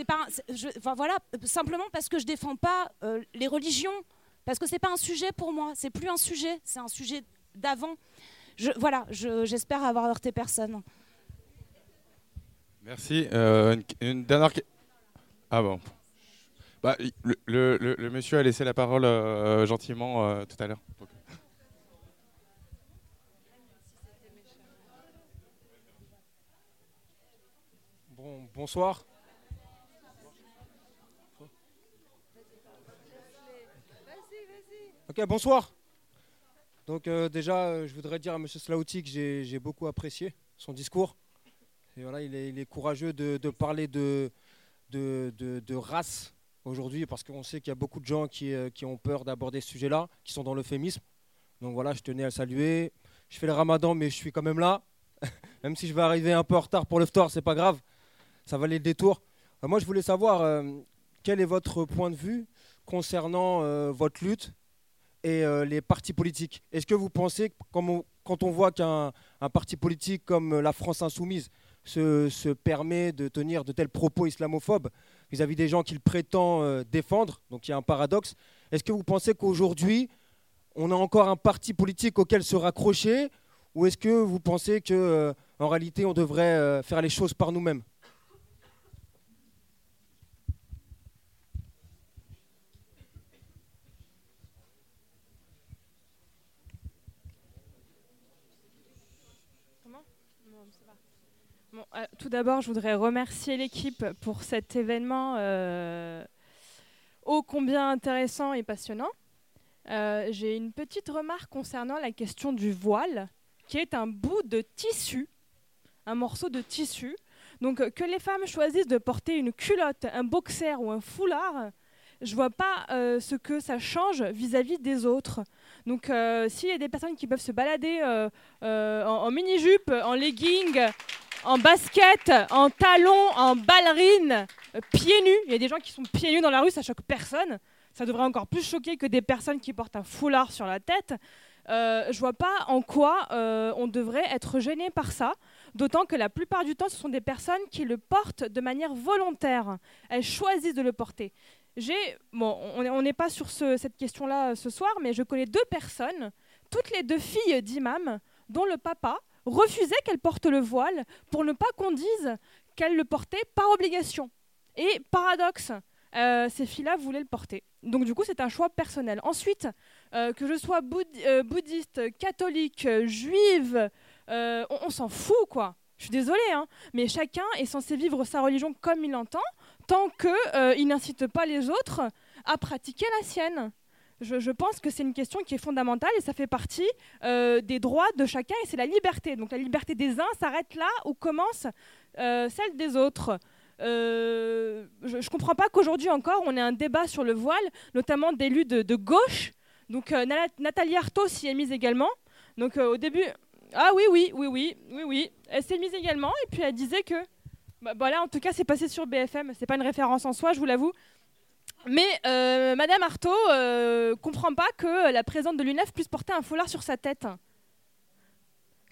pas, enfin, voilà, simplement parce que je défends pas euh, les religions, parce que c'est pas un sujet pour moi. C'est plus un sujet, c'est un sujet d'avant. Je, voilà, j'espère avoir heurté personne. Merci. une, une dernière. Ah bon. Bah, le, le, monsieur a laissé la parole euh, gentiment euh, tout à l'heure. Bon, bonsoir. Ok, bonsoir. Donc euh, déjà, je voudrais dire à Monsieur Slauti que j'ai beaucoup apprécié son discours. Et voilà, il est, il est courageux de, de parler de, de, race aujourd'hui, parce qu'on sait qu'il y a beaucoup de gens qui, euh, qui ont peur d'aborder ce sujet-là, qui sont dans l'euphémisme. Donc voilà, je tenais à saluer. Je fais le ramadan, mais je suis quand même là. même si je vais arriver un peu en retard pour le ce c'est pas grave. Ça valait le détour. Euh, moi, je voulais savoir euh, quel est votre point de vue concernant votre lutte et les partis politiques? Est-ce que vous pensez, quand on voit qu'un parti politique comme la France Insoumise se, permet de tenir de tels propos islamophobes vis-à-vis des gens qu'il prétend euh, défendre. Donc il y a un paradoxe. Est-ce que vous pensez qu'aujourd'hui, on a encore un parti politique auquel se raccrocher ou est-ce que vous pensez que euh, réalité on devrait euh, faire les choses par nous-mêmes Bon, euh, tout d'abord, je voudrais remercier l'équipe pour cet événement euh, ô combien intéressant et passionnant. Euh, J'ai une petite remarque concernant la question du voile, qui est un bout de tissu, un morceau de tissu. Donc euh, que les femmes choisissent de porter une culotte, un boxer ou un foulard, je vois pas euh, ce que ça change vis-à-vis des autres. Donc euh, s'il y a des personnes qui peuvent se balader euh, euh, en, en mini-jupe, en legging, en basket, en talons, en ballerine, pieds nus, il y a des gens qui sont pieds nus dans la rue, ça choque personne. Ça devrait encore plus choquer que des personnes qui portent un foulard sur la tête. Euh, je vois pas en quoi euh, on devrait être gêné par ça. D'autant que la plupart du temps, ce sont des personnes qui le portent de manière volontaire. Elles choisissent de le porter. Bon, on n'est- pas sur ce- cette question-là euh, ce soir, mais je connais deux personnes, toutes les deux filles d'imams, dont le papa refusait qu'elles portent le voile pour ne pas qu'on dise qu'elles le portaient par obligation. Et paradoxe, euh, ces filles-là voulaient le porter. Donc du coup, c'est un choix personnel. Ensuite, euh, que je sois euh, bouddhiste, catholique, juive, on, on s'en fout, quoi. Je suis désolée, hein, mais chacun est censé vivre sa religion comme il l'entend, tant qu'il n'incite pas les autres à pratiquer la sienne. Je, pense que c'est une question qui est fondamentale et ça fait partie euh, des droits de chacun et c'est la liberté. Donc la liberté des uns s'arrête là où commence euh, celle des autres. Euh, je ne comprends pas qu'aujourd'hui encore on ait un débat sur le voile, notamment d'élus de, de gauche. Donc Nathalie Arthaud s'y est mise également. Donc au début, ah oui, oui, oui, oui, oui, oui, elle s'est mise également et puis elle disait que, bah, voilà, en tout cas c'est passé sur BFM, c'est pas une référence en soi, je vous l'avoue. Mais euh, Madame Artaud euh, comprend pas que la présidente de l'UNEF puisse porter un foulard sur sa tête.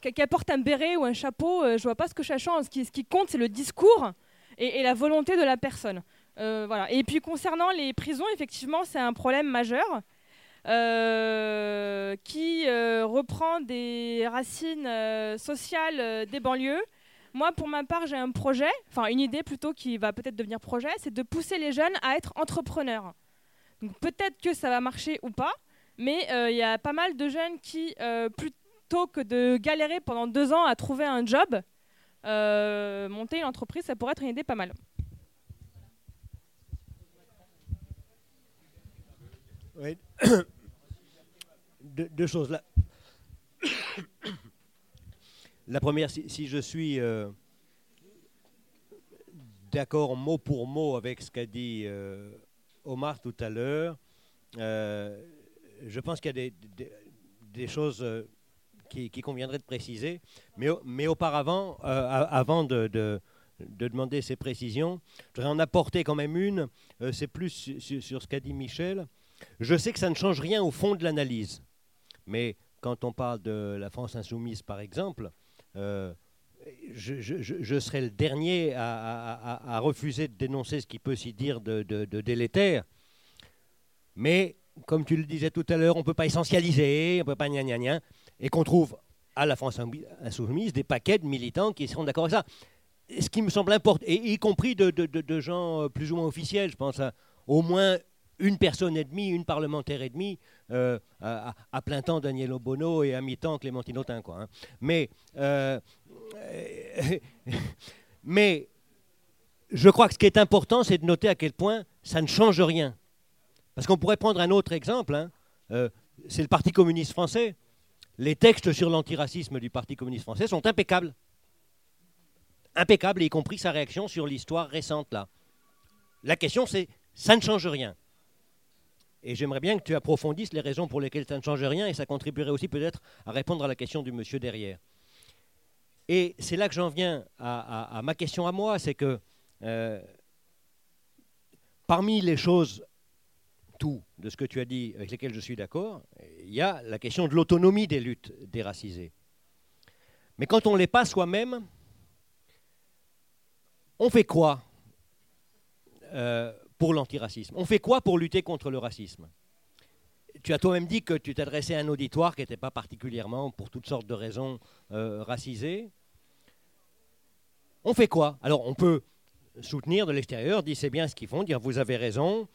Qu'elle porte un béret ou un chapeau, euh, je vois pas ce que ça change. Ce qui, ce qui compte, c'est le discours et, la volonté de la personne. Euh. Et puis concernant les prisons, effectivement, c'est un problème majeur euh, qui euh, reprend des racines sociales des banlieues. Moi, pour ma part, j'ai un projet, enfin une idée plutôt qui va peut-être devenir projet, c'est de pousser les jeunes à être entrepreneurs. Donc peut-être que ça va marcher ou pas, mais euh, il y a pas mal de jeunes qui, euh, plutôt que de galérer pendant deux ans à trouver un job, euh, monter une entreprise, ça pourrait être une idée pas mal. Oui. deux, deux choses là. La première, si, je suis euh, d'accord mot pour mot avec ce qu'a dit euh, Omar tout à l'heure, euh, je pense qu'il y a des, choses qui, qui conviendraient de préciser. Mais, mais auparavant, avant de, de- de demander ces précisions, je voudrais en apporter quand même une. C'est plus su- su- sur ce qu'a dit Michel. Je sais que ça ne change rien au fond de l'analyse. Mais quand on parle de la France insoumise, par exemple, euh, je, je- serais le dernier à, refuser de dénoncer ce qui peut s'y dire de, délétère. Mais, comme tu le disais tout à l'heure, on ne peut pas essentialiser, on ne peut pas gna gna gna, et qu'on trouve à la France insoumise des paquets de militants qui seront d'accord avec ça. Ce qui me semble important, et y compris de, gens euh, plus ou moins officiels, je pense au moins une personne et demie, une parlementaire et demie, euh, à, plein temps Daniel Obono et à mi-temps Clémentine Autain. Hein. Mais, euh, mais je crois que ce qui est important, c'est de noter à quel point ça ne change rien. Parce qu'on pourrait prendre un autre exemple, hein. Euh, c'est le Parti communiste français. Les textes sur l'antiracisme du Parti communiste français sont impeccables. Impeccables, y compris sa réaction sur l'histoire récente là. La question c'est, ça ne change rien. Et j'aimerais bien que tu approfondisses les raisons pour lesquelles ça ne change rien et ça contribuerait aussi peut-être à répondre à la question du monsieur derrière. Et c'est là que j'en viens à, ma question à moi, c'est que euh, parmi les choses, tout de ce que tu as dit avec lesquelles je suis d'accord, il y a la question de l'autonomie des luttes déracisées. Mais quand on ne l'est pas soi-même, on fait quoi euh, pour l'antiracisme. On fait quoi pour lutter contre le racisme? Tu as toi-même dit que tu t'adressais à un auditoire qui n'était pas particulièrement, pour toutes sortes de raisons, euh, racisé. On fait quoi? Alors on peut soutenir de l'extérieur, dire c'est bien ce qu'ils font, dire vous avez raison,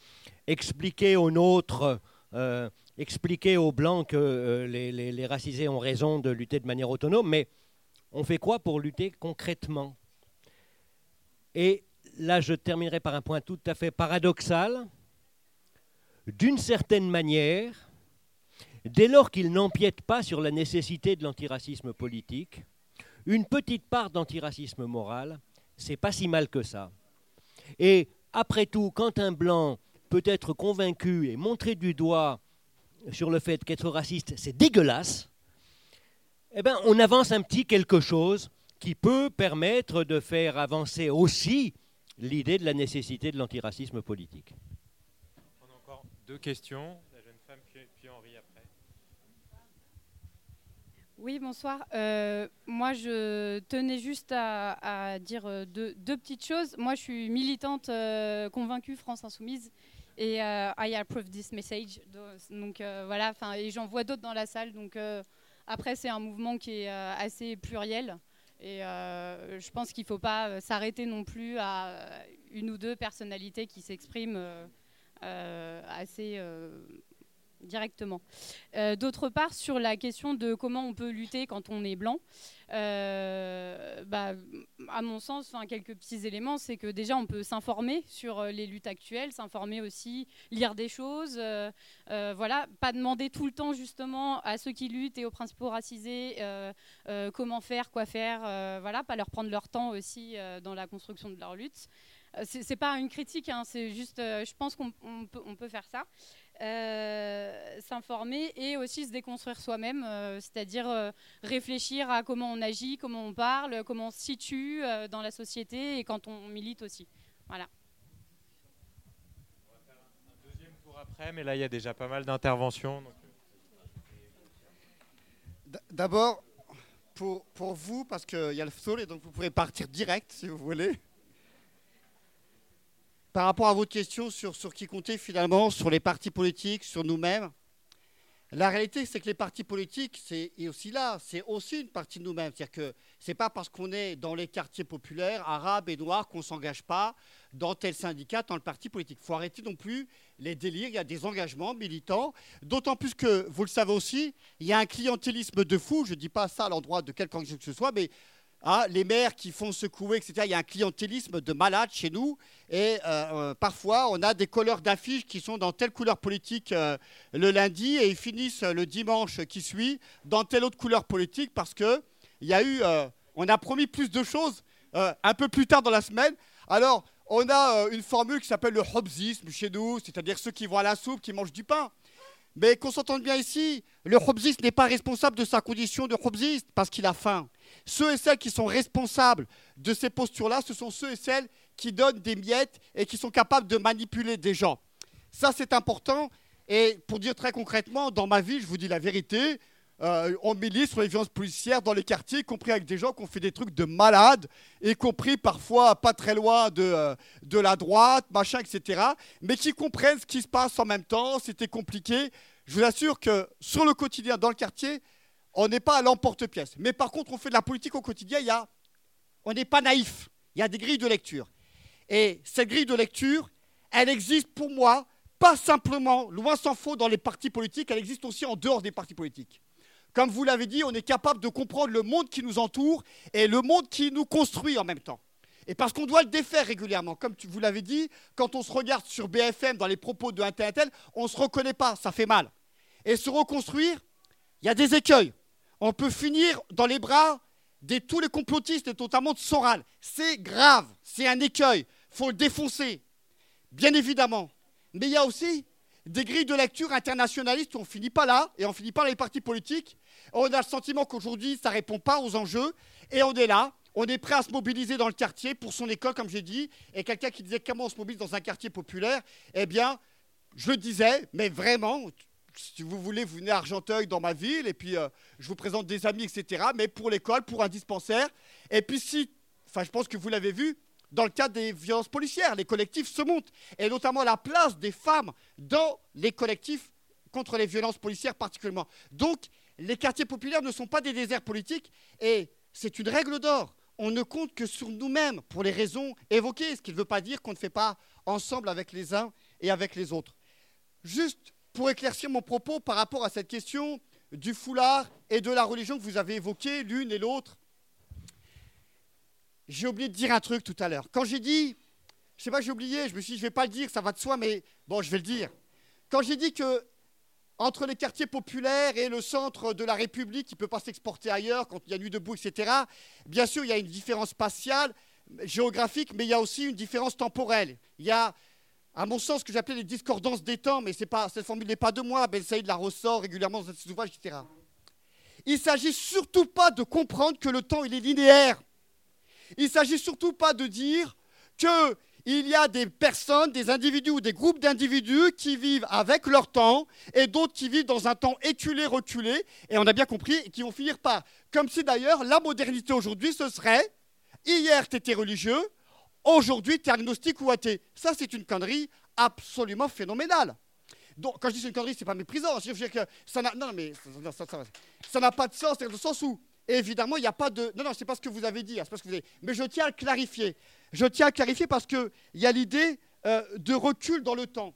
expliquer aux nôtres, euh, expliquer aux blancs que euh, les, racisés ont raison de lutter de manière autonome, mais on fait quoi pour lutter concrètement? Là, je terminerai par un point tout à fait paradoxal. D'une certaine manière, dès lors qu'il n'empiète pas sur la nécessité de l'antiracisme politique, une petite part d'antiracisme moral, c'est pas si mal que ça. Et après tout, quand un blanc peut être convaincu et montrer du doigt sur le fait qu'être raciste, c'est dégueulasse, eh ben, on avance un petit quelque chose qui peut permettre de faire avancer aussi l'idée de la nécessité de l'antiracisme politique. On a encore deux questions. La jeune femme, puis, puis Henri après. Oui, bonsoir. Euh, moi, je tenais juste à, à dire euh, deux, deux, petites choses. Moi, je suis militante euh, convaincue France Insoumise et euh, I approve this message. Donc euh, voilà, enfin, et j'en vois d'autres dans la salle. Donc après, c'est un mouvement qui est assez pluriel. Et euh, je pense qu'il ne faut pas s'arrêter non plus à une ou deux personnalités qui s'expriment euh, assez directement. Euh, D'autre part, sur la question de comment on peut lutter quand on est blanc, euh, bah, à mon sens, quelques petits éléments, c'est que déjà on peut s'informer sur euh, les luttes actuelles, s'informer aussi, lire des choses, voilà, pas demander tout le temps justement à ceux qui luttent et aux principaux racisés comment faire, quoi faire, voilà, pas leur prendre leur temps aussi dans la construction de leur lutte. C'est pas une critique, hein, c'est juste, je pense qu'on peut, peut faire ça. Euh, s'informer et aussi se déconstruire soi-même, euh, c'est-à-dire euh, réfléchir à comment on agit, comment on parle, comment on se situe euh, dans la société et quand on milite aussi. Voilà. On va faire un, deuxième tour après, mais là il y a déjà pas mal d'interventions. D'abord, pour, pour vous, parce qu'il y a le sol et donc vous pourrez partir direct si vous voulez par rapport à votre question sur, sur qui comptait finalement, sur les partis politiques, sur nous-mêmes, la réalité, c'est que les partis politiques, c'est aussi là, c'est aussi une partie de nous-mêmes. C'est-à-dire que c'est pas parce qu'on est dans les quartiers populaires, arabes et noirs, qu'on s'engage pas dans tel syndicat, dans le parti politique. Il faut arrêter non plus les délires. Il y a des engagements militants. D'autant plus que, vous le savez aussi, il y a un clientélisme de fou. Je ne dis pas ça à l'endroit de quelque que ce soit, mais ah, les maires qui font secouer, etc. Il y a un clientélisme de malades chez nous. Et euh, euh, parfois, on a des couleurs d'affiches qui sont dans telle couleur politique euh, le lundi et ils finissent le dimanche qui suit dans telle autre couleur politique parce que y a eu, on a promis plus de choses un peu plus tard dans la semaine. Alors, on a une formule qui s'appelle le hobzisme chez nous, c'est-à-dire ceux qui vont à la soupe, qui mangent du pain. Mais qu'on s'entende bien ici, le hobziste n'est pas responsable de sa condition de hobziste parce qu'il a faim. Ceux et celles qui sont responsables de ces postures-là, ce sont ceux et celles qui donnent des miettes et qui sont capables de manipuler des gens. Ça, c'est important. Et pour dire très concrètement, dans ma vie, je vous dis la vérité, euh, on milite sur les violences policières dans les quartiers, y compris avec des gens qui ont fait des trucs de malades, y compris parfois pas très loin de, euh, de la droite, machin, etc. Mais qui comprennent ce qui se passe en même temps. C'était compliqué. Je vous assure que sur le quotidien, dans le quartier, on n'est pas à l'emporte-pièce. Mais par contre, on fait de la politique au quotidien, y a, on n'est pas naïf. Il y a des grilles de lecture. Et cette grille de lecture, elle existe pour moi, pas simplement, loin s'en faut, dans les partis politiques, elle existe aussi en dehors des partis politiques. Comme vous l'avez dit, on est capable de comprendre le monde qui nous entoure et le monde qui nous construit en même temps. Et parce qu'on doit le défaire régulièrement. Comme vous l'avez dit, quand on se regarde sur BFM dans les propos de un tel, un tel, on ne se reconnaît pas, ça fait mal. Et se reconstruire, il y a des écueils on peut finir dans les bras de tous les complotistes, et notamment de Soral. C'est grave, c'est un écueil, il faut le défoncer, bien évidemment. Mais il y a aussi des grilles de lecture internationalistes où on ne finit pas là, et on ne finit pas dans les partis politiques. On a le sentiment qu'aujourd'hui, ça ne répond pas aux enjeux, et on est là, on est prêt à se mobiliser dans le quartier pour son école, comme j'ai dit, et quelqu'un qui disait comment on se mobilise dans un quartier populaire, eh bien, je le disais, mais vraiment, si vous voulez, vous venez à Argenteuil dans ma ville, et puis euh, je vous présente des amis, etc. Mais pour l'école, pour un dispensaire. Et puis si, enfin je pense que vous l'avez vu, dans le cadre des violences policières, les collectifs se montent. Et notamment la place des femmes dans les collectifs contre les violences policières particulièrement. Donc, les quartiers populaires ne sont pas des déserts politiques, et c'est une règle d'or. On ne compte que sur nous-mêmes pour les raisons évoquées, ce qui ne veut pas dire qu'on ne fait pas ensemble avec les uns et avec les autres. Juste pour éclaircir mon propos par rapport à cette question du foulard et de la religion que vous avez évoquée l'une et l'autre. j'ai oublié de dire un truc tout à l'heure. Quand j'ai dit, je sais pas, j'ai oublié, je me suis dit, je vais pas le dire, ça va de soi, mais bon, je vais le dire. Quand j'ai dit que entre les quartiers populaires et le centre de la République, qui ne peut pas s'exporter ailleurs quand il y a nuit debout, etc., bien sûr, il y a une différence spatiale, géographique, mais il y a aussi une différence temporelle. Il y a, à mon sens, ce que j'appelais les discordances des temps, mais pas, cette formule n'est pas de moi, Ben Saïd la ressort régulièrement dans ses ouvrages, etc. Il ne s'agit surtout pas de comprendre que le temps, est linéaire. Il ne s'agit surtout pas de dire qu'il y a des personnes, des individus ou des groupes d'individus qui vivent avec leur temps et d'autres qui vivent dans un temps éculé, reculé, et on a bien compris, qui vont finir par. Comme si d'ailleurs la modernité aujourd'hui, ce serait hier tu étais religieux, aujourd'hui tu es agnostique ou athée. Ça, c'est une connerie absolument phénoménale. Donc, quand je dis c'est une connerie, c'est pas méprisant. Je veux dire que ça n'a, pas de sens, dans le sens où évidemment, il n'y a pas de. Non, non, c'est pas ce que vous avez dit, hein, pas ce que vous avez... Mais je tiens à le clarifier. Je tiens à clarifier parce qu'il y a l'idée euh, de recul dans le temps.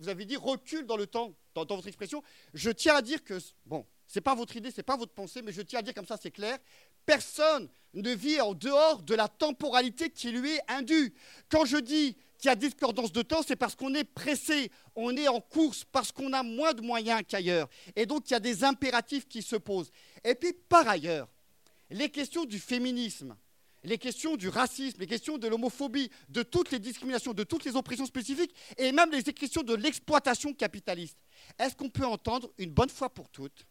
Vous avez dit recul dans le temps, dans, votre expression. Je tiens à dire que, bon, ce n'est pas votre idée, ce n'est pas votre pensée, mais je tiens à dire comme ça, c'est clair. Personne ne vit en dehors de la temporalité qui lui est indue. Quand je dis qu'il y a discordance de temps, c'est parce qu'on est pressé, on est en course, parce qu'on a moins de moyens qu'ailleurs. Et donc, il y a des impératifs qui se posent. Et puis, par ailleurs, les questions du féminisme, les questions du racisme, les questions de l'homophobie, de toutes les discriminations, de toutes les oppressions spécifiques, et même les questions de l'exploitation capitaliste, est-ce qu'on peut entendre une bonne fois pour toutes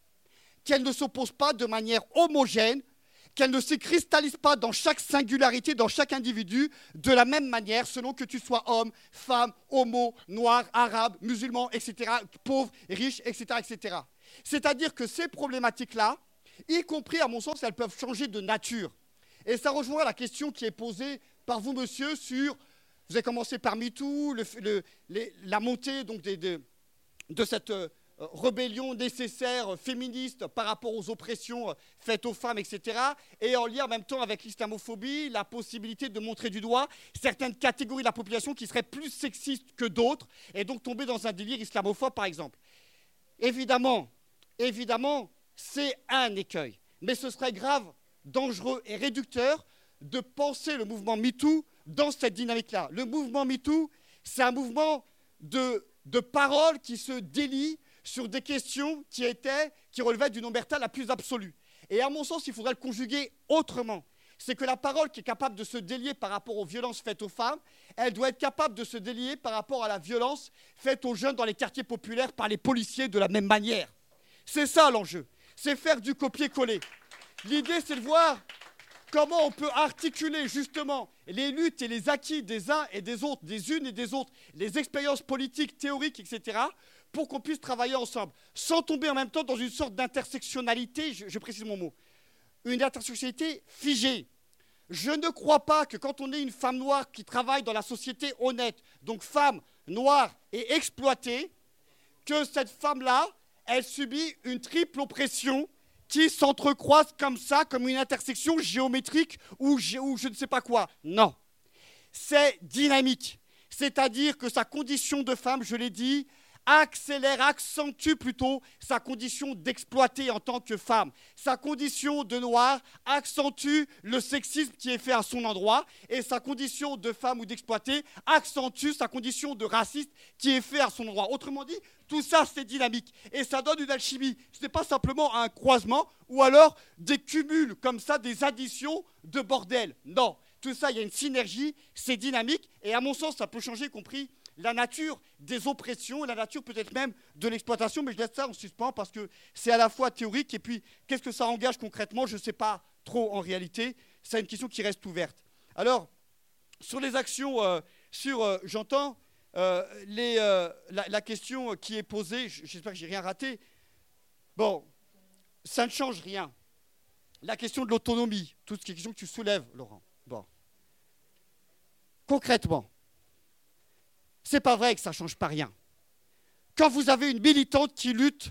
qu'elles ne s'opposent pas de manière homogène, qu'elles ne se cristallisent pas dans chaque singularité, dans chaque individu, de la même manière, selon que tu sois homme, femme, homo, noir, arabe, musulman, etc., pauvre, riche, etc., etc. C'est-à-dire que ces problématiques-là, y compris à mon sens, elles peuvent changer de nature. Et ça rejoint la question qui est posée par vous, monsieur, sur, vous avez commencé par MeToo, la montée donc, de, cette euh, rébellion nécessaire féministe par rapport aux oppressions faites aux femmes, etc. Et en lien en même temps avec l'islamophobie, la possibilité de montrer du doigt certaines catégories de la population qui seraient plus sexistes que d'autres, et donc tomber dans un délire islamophobe, par exemple. Évidemment, évidemment, c'est un écueil. Mais ce serait grave, dangereux et réducteur de penser le mouvement MeToo dans cette dynamique-là. Le mouvement MeToo, c'est un mouvement de, de qui se délient sur des questions qui, étaient, qui relevaient d'une omerta la plus absolue. Et à mon sens, il faudrait le conjuguer autrement. C'est que la parole qui est capable de se délier par rapport aux violences faites aux femmes, elle doit être capable de se délier par rapport à la violence faite aux jeunes dans les quartiers populaires par les policiers de la même manière. C'est ça l'enjeu c'est faire du copier-coller. L'idée, c'est de voir comment on peut articuler justement les luttes et les acquis des uns et des autres, des unes et des autres, les expériences politiques, théoriques, etc., pour qu'on puisse travailler ensemble, sans tomber en même temps dans une sorte d'intersectionnalité, je, précise mon mot, une intersectionnalité figée. Je ne crois pas que quand on est une femme noire qui travaille dans la société honnête, donc femme noire et exploitée, que cette femme-là, elle subit une triple oppression qui s'entrecroise comme ça, comme une intersection géométrique ou je ne sais pas quoi. Non. C'est dynamique. C'est-à-dire que sa condition de femme, je l'ai dit, accélère, accentue plutôt sa condition d'exploiter en tant que femme. Sa condition de noir accentue le sexisme qui est fait à son endroit et sa condition de femme ou d'exploité accentue sa condition de raciste qui est fait à son endroit. Autrement dit, tout ça c'est dynamique et ça donne une alchimie. Ce n'est pas simplement un croisement ou alors des cumuls comme ça, des additions de bordel. Non, tout ça, il y a une synergie, c'est dynamique et à mon sens, ça peut changer, y compris la nature des oppressions, la nature peut-être même de l'exploitation, mais je laisse ça en suspens parce que c'est à la fois théorique et puis qu'est-ce que ça engage concrètement, je ne sais pas trop en réalité. C'est une question qui reste ouverte. Alors, sur les actions, euh, sur, euh, j'entends euh, la, question qui est posée, j'espère que j'ai rien raté. Bon, ça ne change rien. La question de l'autonomie, toutes les questions que tu soulèves, Laurent. Bon. Concrètement, c'est pas vrai que ça ne change pas rien. Quand vous avez une militante qui lutte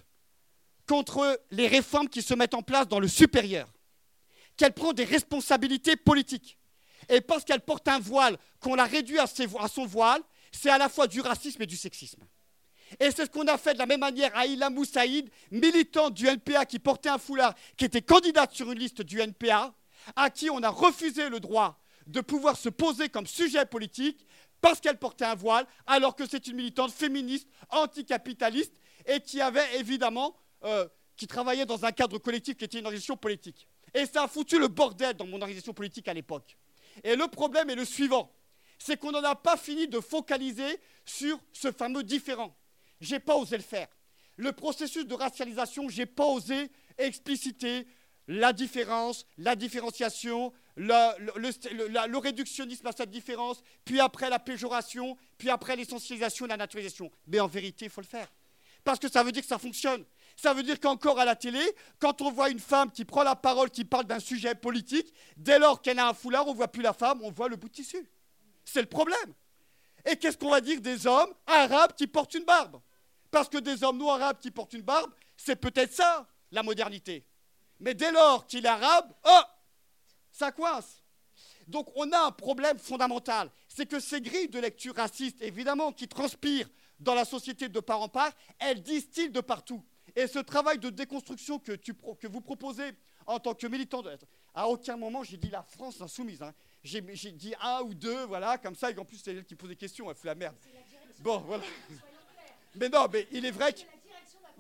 contre les réformes qui se mettent en place dans le supérieur, qu'elle prend des responsabilités politiques, et parce qu'elle porte un voile, qu'on la réduit à, son voile, c'est à la fois du racisme et du sexisme. Et c'est ce qu'on a fait de la même manière à Ila Moussaïd, militante du NPA qui portait un foulard, qui était candidate sur une liste du NPA, à qui on a refusé le droit de pouvoir se poser comme sujet politique parce qu'elle portait un voile, alors que c'est une militante féministe, anticapitaliste, et qui avait évidemment, euh, qui travaillait dans un cadre collectif qui était une organisation politique. Et ça a foutu le bordel dans mon organisation politique à l'époque. Et le problème est le suivant, c'est qu'on n'en a pas fini de focaliser sur ce fameux différent. J'ai pas osé le faire. Le processus de racialisation, j'ai pas osé expliciter la différence, la différenciation, le, réductionnisme à cette différence, puis après la péjoration, puis après l'essentialisation la naturalisation. Mais en vérité, il faut le faire. Parce que ça veut dire que ça fonctionne. Ça veut dire qu'encore à la télé, quand on voit une femme qui prend la parole, qui parle d'un sujet politique, dès lors qu'elle a un foulard, on ne voit plus la femme, on voit le bout de tissu. C'est le problème. Et qu'est-ce qu'on va dire des hommes arabes qui portent une barbe? Parce que des hommes noirs arabes qui portent une barbe, c'est peut-être ça, la modernité. Mais dès lors qu'il est arabe, oh, ça coince. Donc on a un problème fondamental, c'est que ces grilles de lecture racistes, évidemment, qui transpirent dans la société de part en part, elles distillent de partout. Et ce travail de déconstruction que, vous proposez en tant que militant, de, à aucun moment j'ai dit la France insoumise. Hein. J'ai dit un ou deux, voilà, comme ça, et en plus c'est elle qui pose des questions, elle fait la merde. Bon, voilà. Mais non, mais il est vrai que...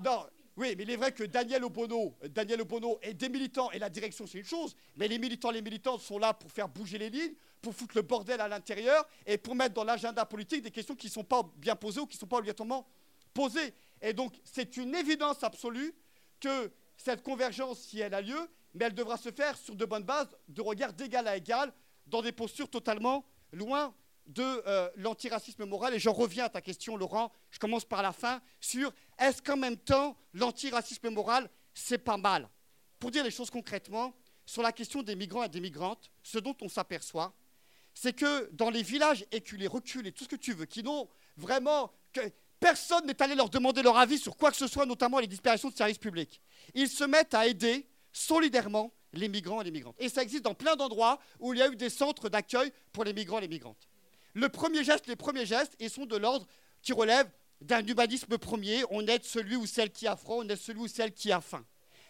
Non, oui, mais il est vrai que Daniel Obono, Daniel Obono et des militants et la direction, c'est une chose, mais les militants, les militantes sont là pour faire bouger les lignes, pour foutre le bordel à l'intérieur et pour mettre dans l'agenda politique des questions qui ne sont pas bien posées ou qui ne sont pas obligatoirement posées. Et donc, c'est une évidence absolue que cette convergence, si elle a lieu, mais elle devra se faire sur de bonnes bases, de regard d'égal à égal, dans des postures totalement loin de euh, l'antiracisme moral. Et j'en reviens à ta question, Laurent, je commence par la fin, sur est-ce qu'en même temps, l'antiracisme moral, c'est pas mal? Pour dire les choses concrètement, sur la question des migrants et des migrantes, ce dont on s'aperçoit, c'est que dans les villages éculés, reculés, tout ce que tu veux, qui n'ont vraiment... Personne n'est allé leur demander leur avis sur quoi que ce soit, notamment les disparitions de services publics. Ils se mettent à aider solidairement les migrants et les migrantes. Et ça existe dans plein d'endroits où il y a eu des centres d'accueil pour les migrants et les migrantes. Le premier geste, les premiers gestes, ils sont de l'ordre qui relève d'un humanisme premier. On aide celui ou celle qui a froid, on aide celui ou celle qui a faim.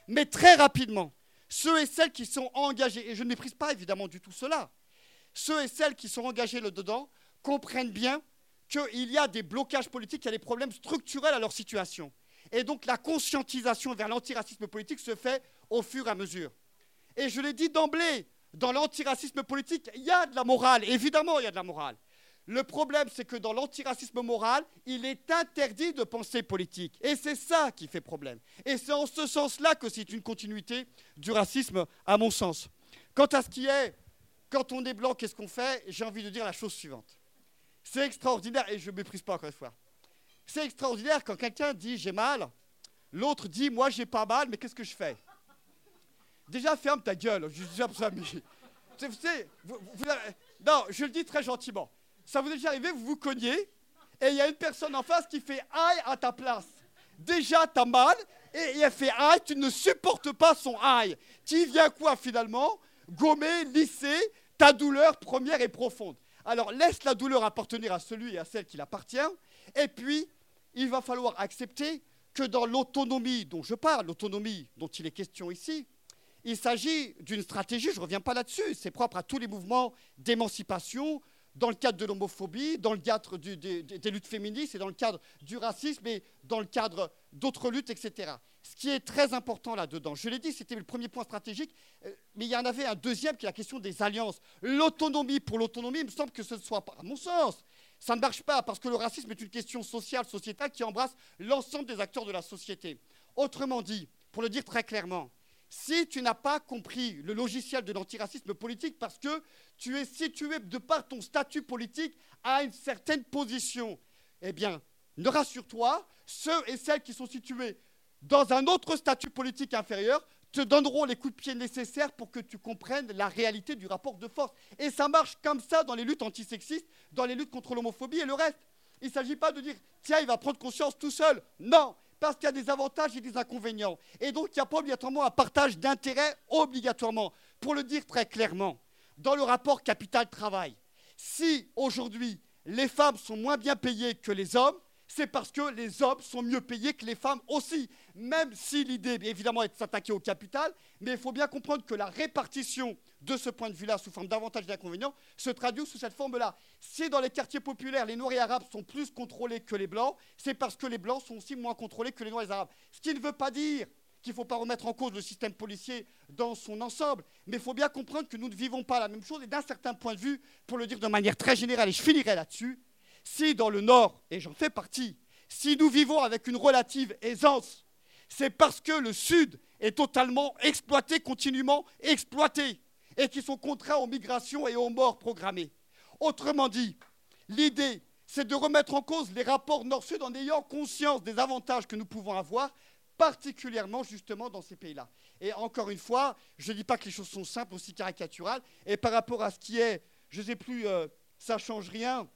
Mais très rapidement, ceux et celles qui sont engagés, et je ne méprise pas évidemment du tout cela, ceux et celles qui sont engagés là-dedans comprennent bien qu'il y a des blocages politiques, il y a des problèmes structurels à leur situation. Et donc la conscientisation vers l'antiracisme politique se fait au fur et à mesure. Et je l'ai dit d'emblée, dans l'antiracisme politique, il y a de la morale, évidemment il y a de la morale. Le problème, c'est que dans l'antiracisme moral, il est interdit de penser politique. Et c'est ça qui fait problème. Et c'est en ce sens-là que c'est une continuité du racisme, à mon sens. Quant à ce qui est, quand on est blanc, qu'est-ce qu'on fait? J'ai envie de dire la chose suivante. C'est extraordinaire, et je ne méprise pas encore une fois. C'est extraordinaire quand quelqu'un dit j'ai mal, l'autre dit moi j'ai pas mal, mais qu'est-ce que je fais? Déjà ferme ta gueule, je dis ça, non, je le dis très gentiment. Ça vous est déjà arrivé, vous vous cognez, et il y a une personne en face qui fait aïe à ta place. Déjà, t'as mal, et elle fait aïe, tu ne supportes pas son aïe. Tu viens quoi finalement? Gommer, lisser ta douleur première et profonde. Alors laisse la douleur appartenir à celui et à celle qui l'appartient, et puis il va falloir accepter que dans l'autonomie dont je parle, l'autonomie dont il est question ici, il s'agit d'une stratégie, je ne reviens pas là-dessus, c'est propre à tous les mouvements d'émancipation, dans le cadre de l'homophobie, dans le cadre des, luttes féministes et dans le cadre du racisme et dans le cadre d'autres luttes, etc. Ce qui est très important là-dedans, je l'ai dit, c'était le premier point stratégique, euh, mais il y en avait un deuxième qui est la question des alliances. L'autonomie pour l'autonomie, il me semble que ce ne soit pas, à mon sens, ça ne marche pas parce que le racisme est une question sociale, sociétale qui embrasse l'ensemble des acteurs de la société. Autrement dit, pour le dire très clairement, si tu n'as pas compris le logiciel de l'antiracisme politique parce que tu es situé de par ton statut politique à une certaine position, eh bien, ne rassure-toi, ceux et celles qui sont situés dans un autre statut politique inférieur te donneront les coups de pied nécessaires pour que tu comprennes la réalité du rapport de force. Et ça marche comme ça dans les luttes antisexistes, dans les luttes contre l'homophobie et le reste. Il ne s'agit pas de dire, tiens, il va prendre conscience tout seul. Non, parce qu'il y a des avantages et des inconvénients. Et donc, il n'y a pas obligatoirement un partage d'intérêts, obligatoirement. Pour le dire très clairement, dans le rapport capital-travail, si aujourd'hui les femmes sont moins bien payées que les hommes, c'est parce que les hommes sont mieux payés que les femmes aussi. Même si l'idée, évidemment, est de s'attaquer au capital, mais il faut bien comprendre que la répartition de ce point de vue-là, sous forme d'avantages et d'inconvénients, se traduit sous cette forme-là. Si dans les quartiers populaires, les Noirs et Arabes sont plus contrôlés que les Blancs, c'est parce que les Blancs sont aussi moins contrôlés que les Noirs et Arabes. Ce qui ne veut pas dire qu'il ne faut pas remettre en cause le système policier dans son ensemble, mais il faut bien comprendre que nous ne vivons pas la même chose, et d'un certain point de vue, pour le dire de manière très générale, et je finirai là-dessus, si dans le Nord, et j'en fais partie, si nous vivons avec une relative aisance, c'est parce que le Sud est totalement exploité, continuellement exploité, et qui sont contraints aux migrations et aux morts programmées. Autrement dit, l'idée, c'est de remettre en cause les rapports Nord-Sud en ayant conscience des avantages que nous pouvons avoir, particulièrement justement dans ces pays-là. Et encore une fois, je ne dis pas que les choses sont simples, aussi caricaturales, et par rapport à ce qui est, je ne sais plus, euh, ça ne change rien,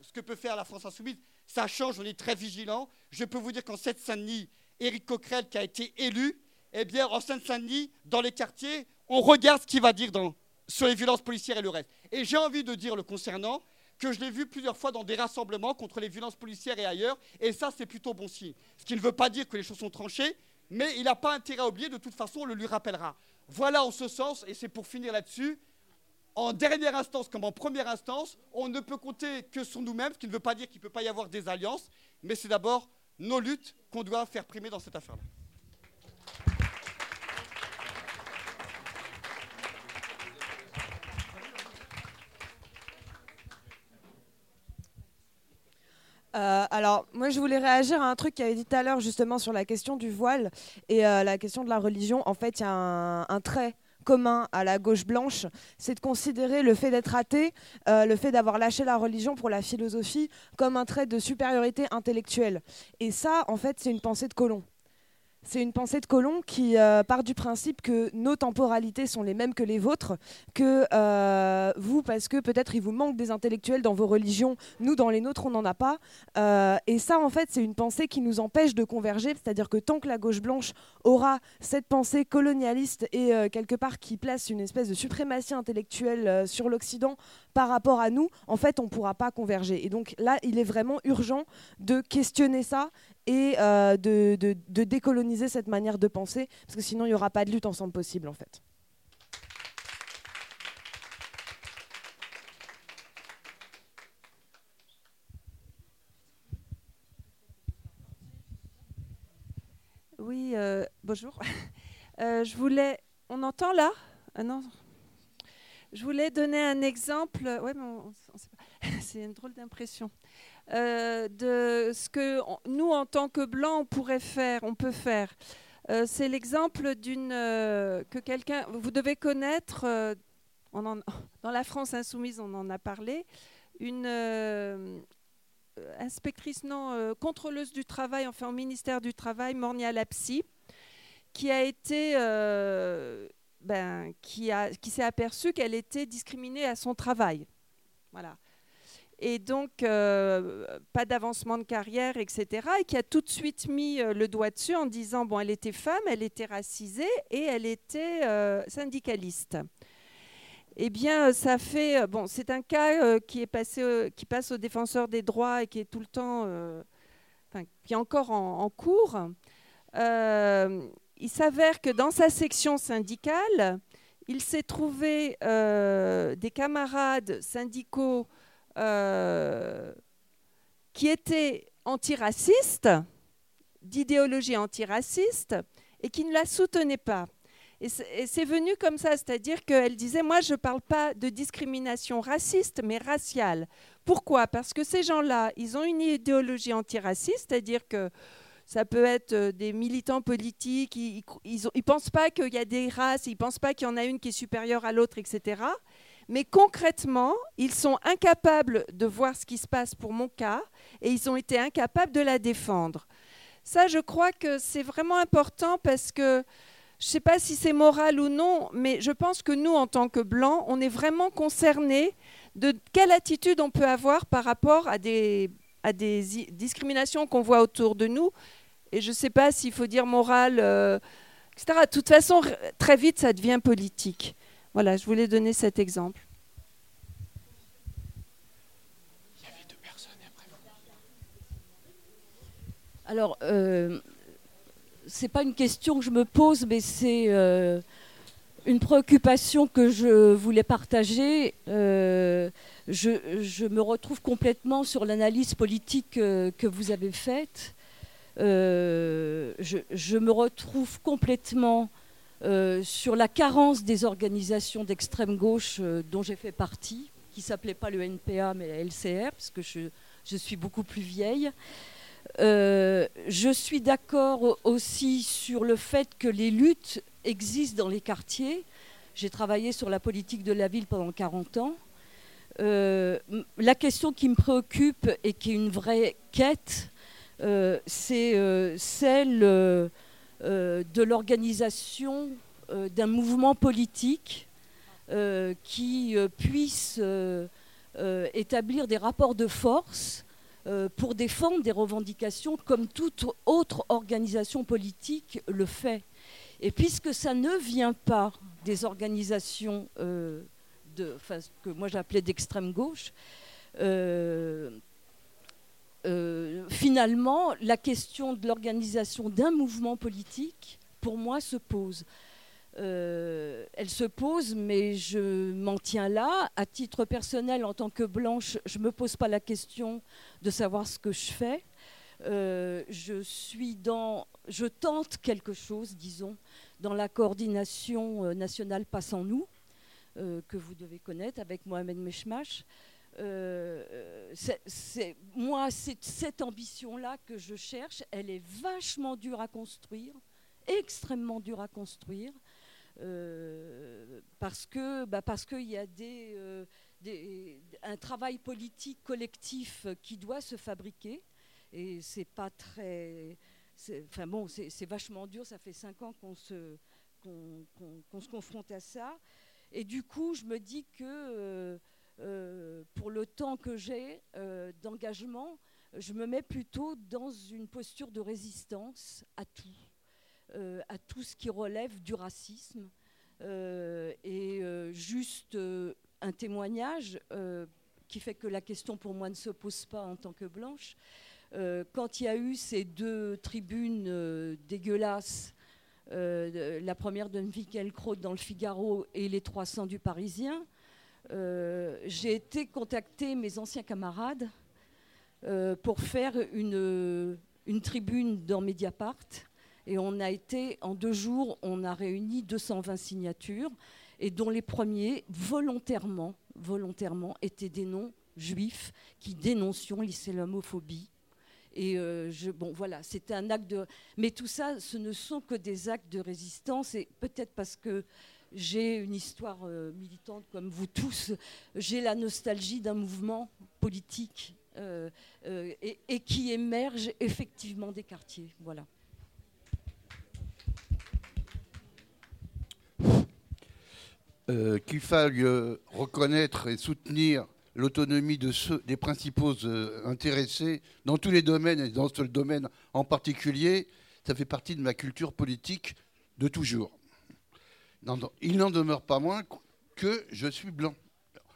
ce que peut faire la France insoumise, ça change, on est très vigilant. Je peux vous dire qu'en Seine-Saint-Denis, Éric Coquerel, qui a été élu, eh bien, en Seine-Saint-Denis, dans les quartiers, on regarde ce qu'il va dire sur les violences policières et le reste. Et j'ai envie de dire le concernant que je l'ai vu plusieurs fois dans des rassemblements contre les violences policières et ailleurs, et ça, c'est plutôt bon signe. Ce qui ne veut pas dire que les choses sont tranchées, mais il n'a pas intérêt à oublier, de toute façon, on le lui rappellera. Voilà en ce sens, et c'est pour finir là-dessus, en dernière instance comme en première instance, on ne peut compter que sur nous-mêmes, ce qui ne veut pas dire qu'il ne peut pas y avoir des alliances, mais c'est d'abord nos luttes qu'on doit faire primer dans cette affaire-là. Euh, alors, moi, je voulais réagir à un truc qui avait dit tout à l'heure, justement, sur la question du voile et euh, la question de la religion. En fait, il y a un trait commun à la gauche blanche, c'est de considérer le fait d'être athée, euh, le fait d'avoir lâché la religion pour la philosophie, comme un trait de supériorité intellectuelle. Et ça, en fait, c'est une pensée de colon. C'est une pensée de Colomb qui euh, part du principe que nos temporalités sont les mêmes que les vôtres, que euh, vous, parce que peut-être il vous manque des intellectuels dans vos religions, nous dans les nôtres on n'en a pas. Euh, et ça en fait c'est une pensée qui nous empêche de converger, c'est-à-dire que tant que la gauche blanche aura cette pensée colonialiste et quelque part qui place une espèce de suprématie intellectuelle sur l'Occident par rapport à nous, en fait on ne pourra pas converger. Et donc là il est vraiment urgent de questionner ça et euh, de, décoloniser cette manière de penser, parce que sinon il n'y aura pas de lutte ensemble possible en fait. Oui, euh, bonjour. Euh, je voulais. On entend là? Ah Non. Je voulais donner un exemple. Ouais, mais c'est une drôle d'impression. Euh, de ce que nous, en tant que blancs, on pourrait faire, on peut faire. Euh, c'est l'exemple d'une euh, que quelqu'un, vous devez connaître, dans la France insoumise, on en a parlé, une inspectrice, non, contrôleuse du travail, enfin au ministère du Travail, Mornia Lapsi, qui a été, ben, qui, a, qui s'est aperçue qu'elle était discriminée à son travail. Voilà et donc euh, pas d'avancement de carrière, etc. Et qui a tout de suite mis euh, le doigt dessus en disant bon, elle était femme, elle était racisée et elle était euh, syndicaliste. Eh bien, ça fait bon, c'est un cas qui est passé, qui passe au défenseur des droits et qui est tout le temps, enfin, qui est encore en, en cours. il s'avère que dans sa section syndicale, il s'est trouvé des camarades syndicaux euh, qui était antiraciste, d'idéologie antiraciste, et qui ne la soutenait pas. Et c'est venu comme ça, c'est-à-dire qu'elle disait, moi je ne parle pas de discrimination raciste, mais raciale. Pourquoi? Parce que ces gens-là, ils ont une idéologie antiraciste, c'est-à-dire que ça peut être euh, des militants politiques, ils ne pensent pas qu'il y a des races, ils ne pensent pas qu'il y en a une qui est supérieure à l'autre, etc mais concrètement, ils sont incapables de voir ce qui se passe pour mon cas et ils ont été incapables de la défendre. Ça, je crois que c'est vraiment important parce que je ne sais pas si c'est moral ou non, mais je pense que nous, en tant que Blancs, on est vraiment concernés de quelle attitude on peut avoir par rapport à des, discriminations qu'on voit autour de nous. Et je ne sais pas s'il faut dire moral, euh, etc. De toute façon, très vite, ça devient politique. Voilà, je voulais donner cet exemple. Alors, euh, c'est pas une question que je me pose, mais c'est euh, une préoccupation que je voulais partager. Euh, je, je, me retrouve complètement sur l'analyse politique euh, que vous avez faite. Euh, je, je, me retrouve complètement euh, sur la carence des organisations d'extrême gauche euh, dont j'ai fait partie, qui s'appelait pas le NPA mais la LCR, parce que je, suis beaucoup plus vieille. Euh, je suis d'accord aussi sur le fait que les luttes existent dans les quartiers. J'ai travaillé sur la politique de la ville pendant 40 ans. La question qui me préoccupe et qui est une vraie quête, c'est celle de l'organisation euh, d'un mouvement politique euh, qui puisse établir des rapports de force euh, pour défendre des revendications comme toute autre organisation politique le fait. Et puisque ça ne vient pas des organisations euh, que moi j'appelais d'extrême gauche, euh, euh, finalement, la question de l'organisation d'un mouvement politique, pour moi, se pose. Euh, elle se pose, mais je m'en tiens là. À titre personnel, en tant que blanche, je ne me pose pas la question de savoir ce que je fais. Euh, je suis dans, je tente quelque chose, disons, dans la coordination nationale Passe en nous, euh, que vous devez connaître avec Mohamed Meshmash. Euh, c'est moi, cette ambition-là que je cherche. Elle est vachement dure à construire, extrêmement dure à construire. Euh, parce que bah qu'il y a euh, des, un travail politique collectif qui doit se fabriquer et c'est pas très enfin bon c'est vachement dur ça fait cinq ans qu'on se qu'on qu qu se confronte à ça et du coup je me dis que euh, pour le temps que j'ai euh, d'engagement je me mets plutôt dans une posture de résistance à tout euh, à tout ce qui relève du racisme. Et juste un témoignage qui fait que la question pour moi ne se pose pas en tant que blanche. Quand il y a eu ces deux tribunes dégueulasses, la première de Michael Kraut dans le Figaro et les 300 du Parisien, j'ai été contacter mes anciens camarades pour faire une, une tribune dans Mediapart et on a été, en deux jours, on a réuni 220 signatures, et dont les premiers, volontairement, volontairement, étaient des noms juifs qui dénoncions l'islamophobie. Et euh, bon, voilà, c'était un acte de. Mais tout ça, ce ne sont que des actes de résistance, et peut-être parce que j'ai une histoire euh, militante comme vous tous, j'ai la nostalgie d'un mouvement politique euh, euh, et, qui émerge effectivement des quartiers. Voilà. qu'il faille reconnaître et soutenir l'autonomie des principaux intéressés dans tous les domaines et dans ce domaine en particulier, ça fait partie de ma culture politique de toujours. Non, non, il n'en demeure pas moins que je suis blanc.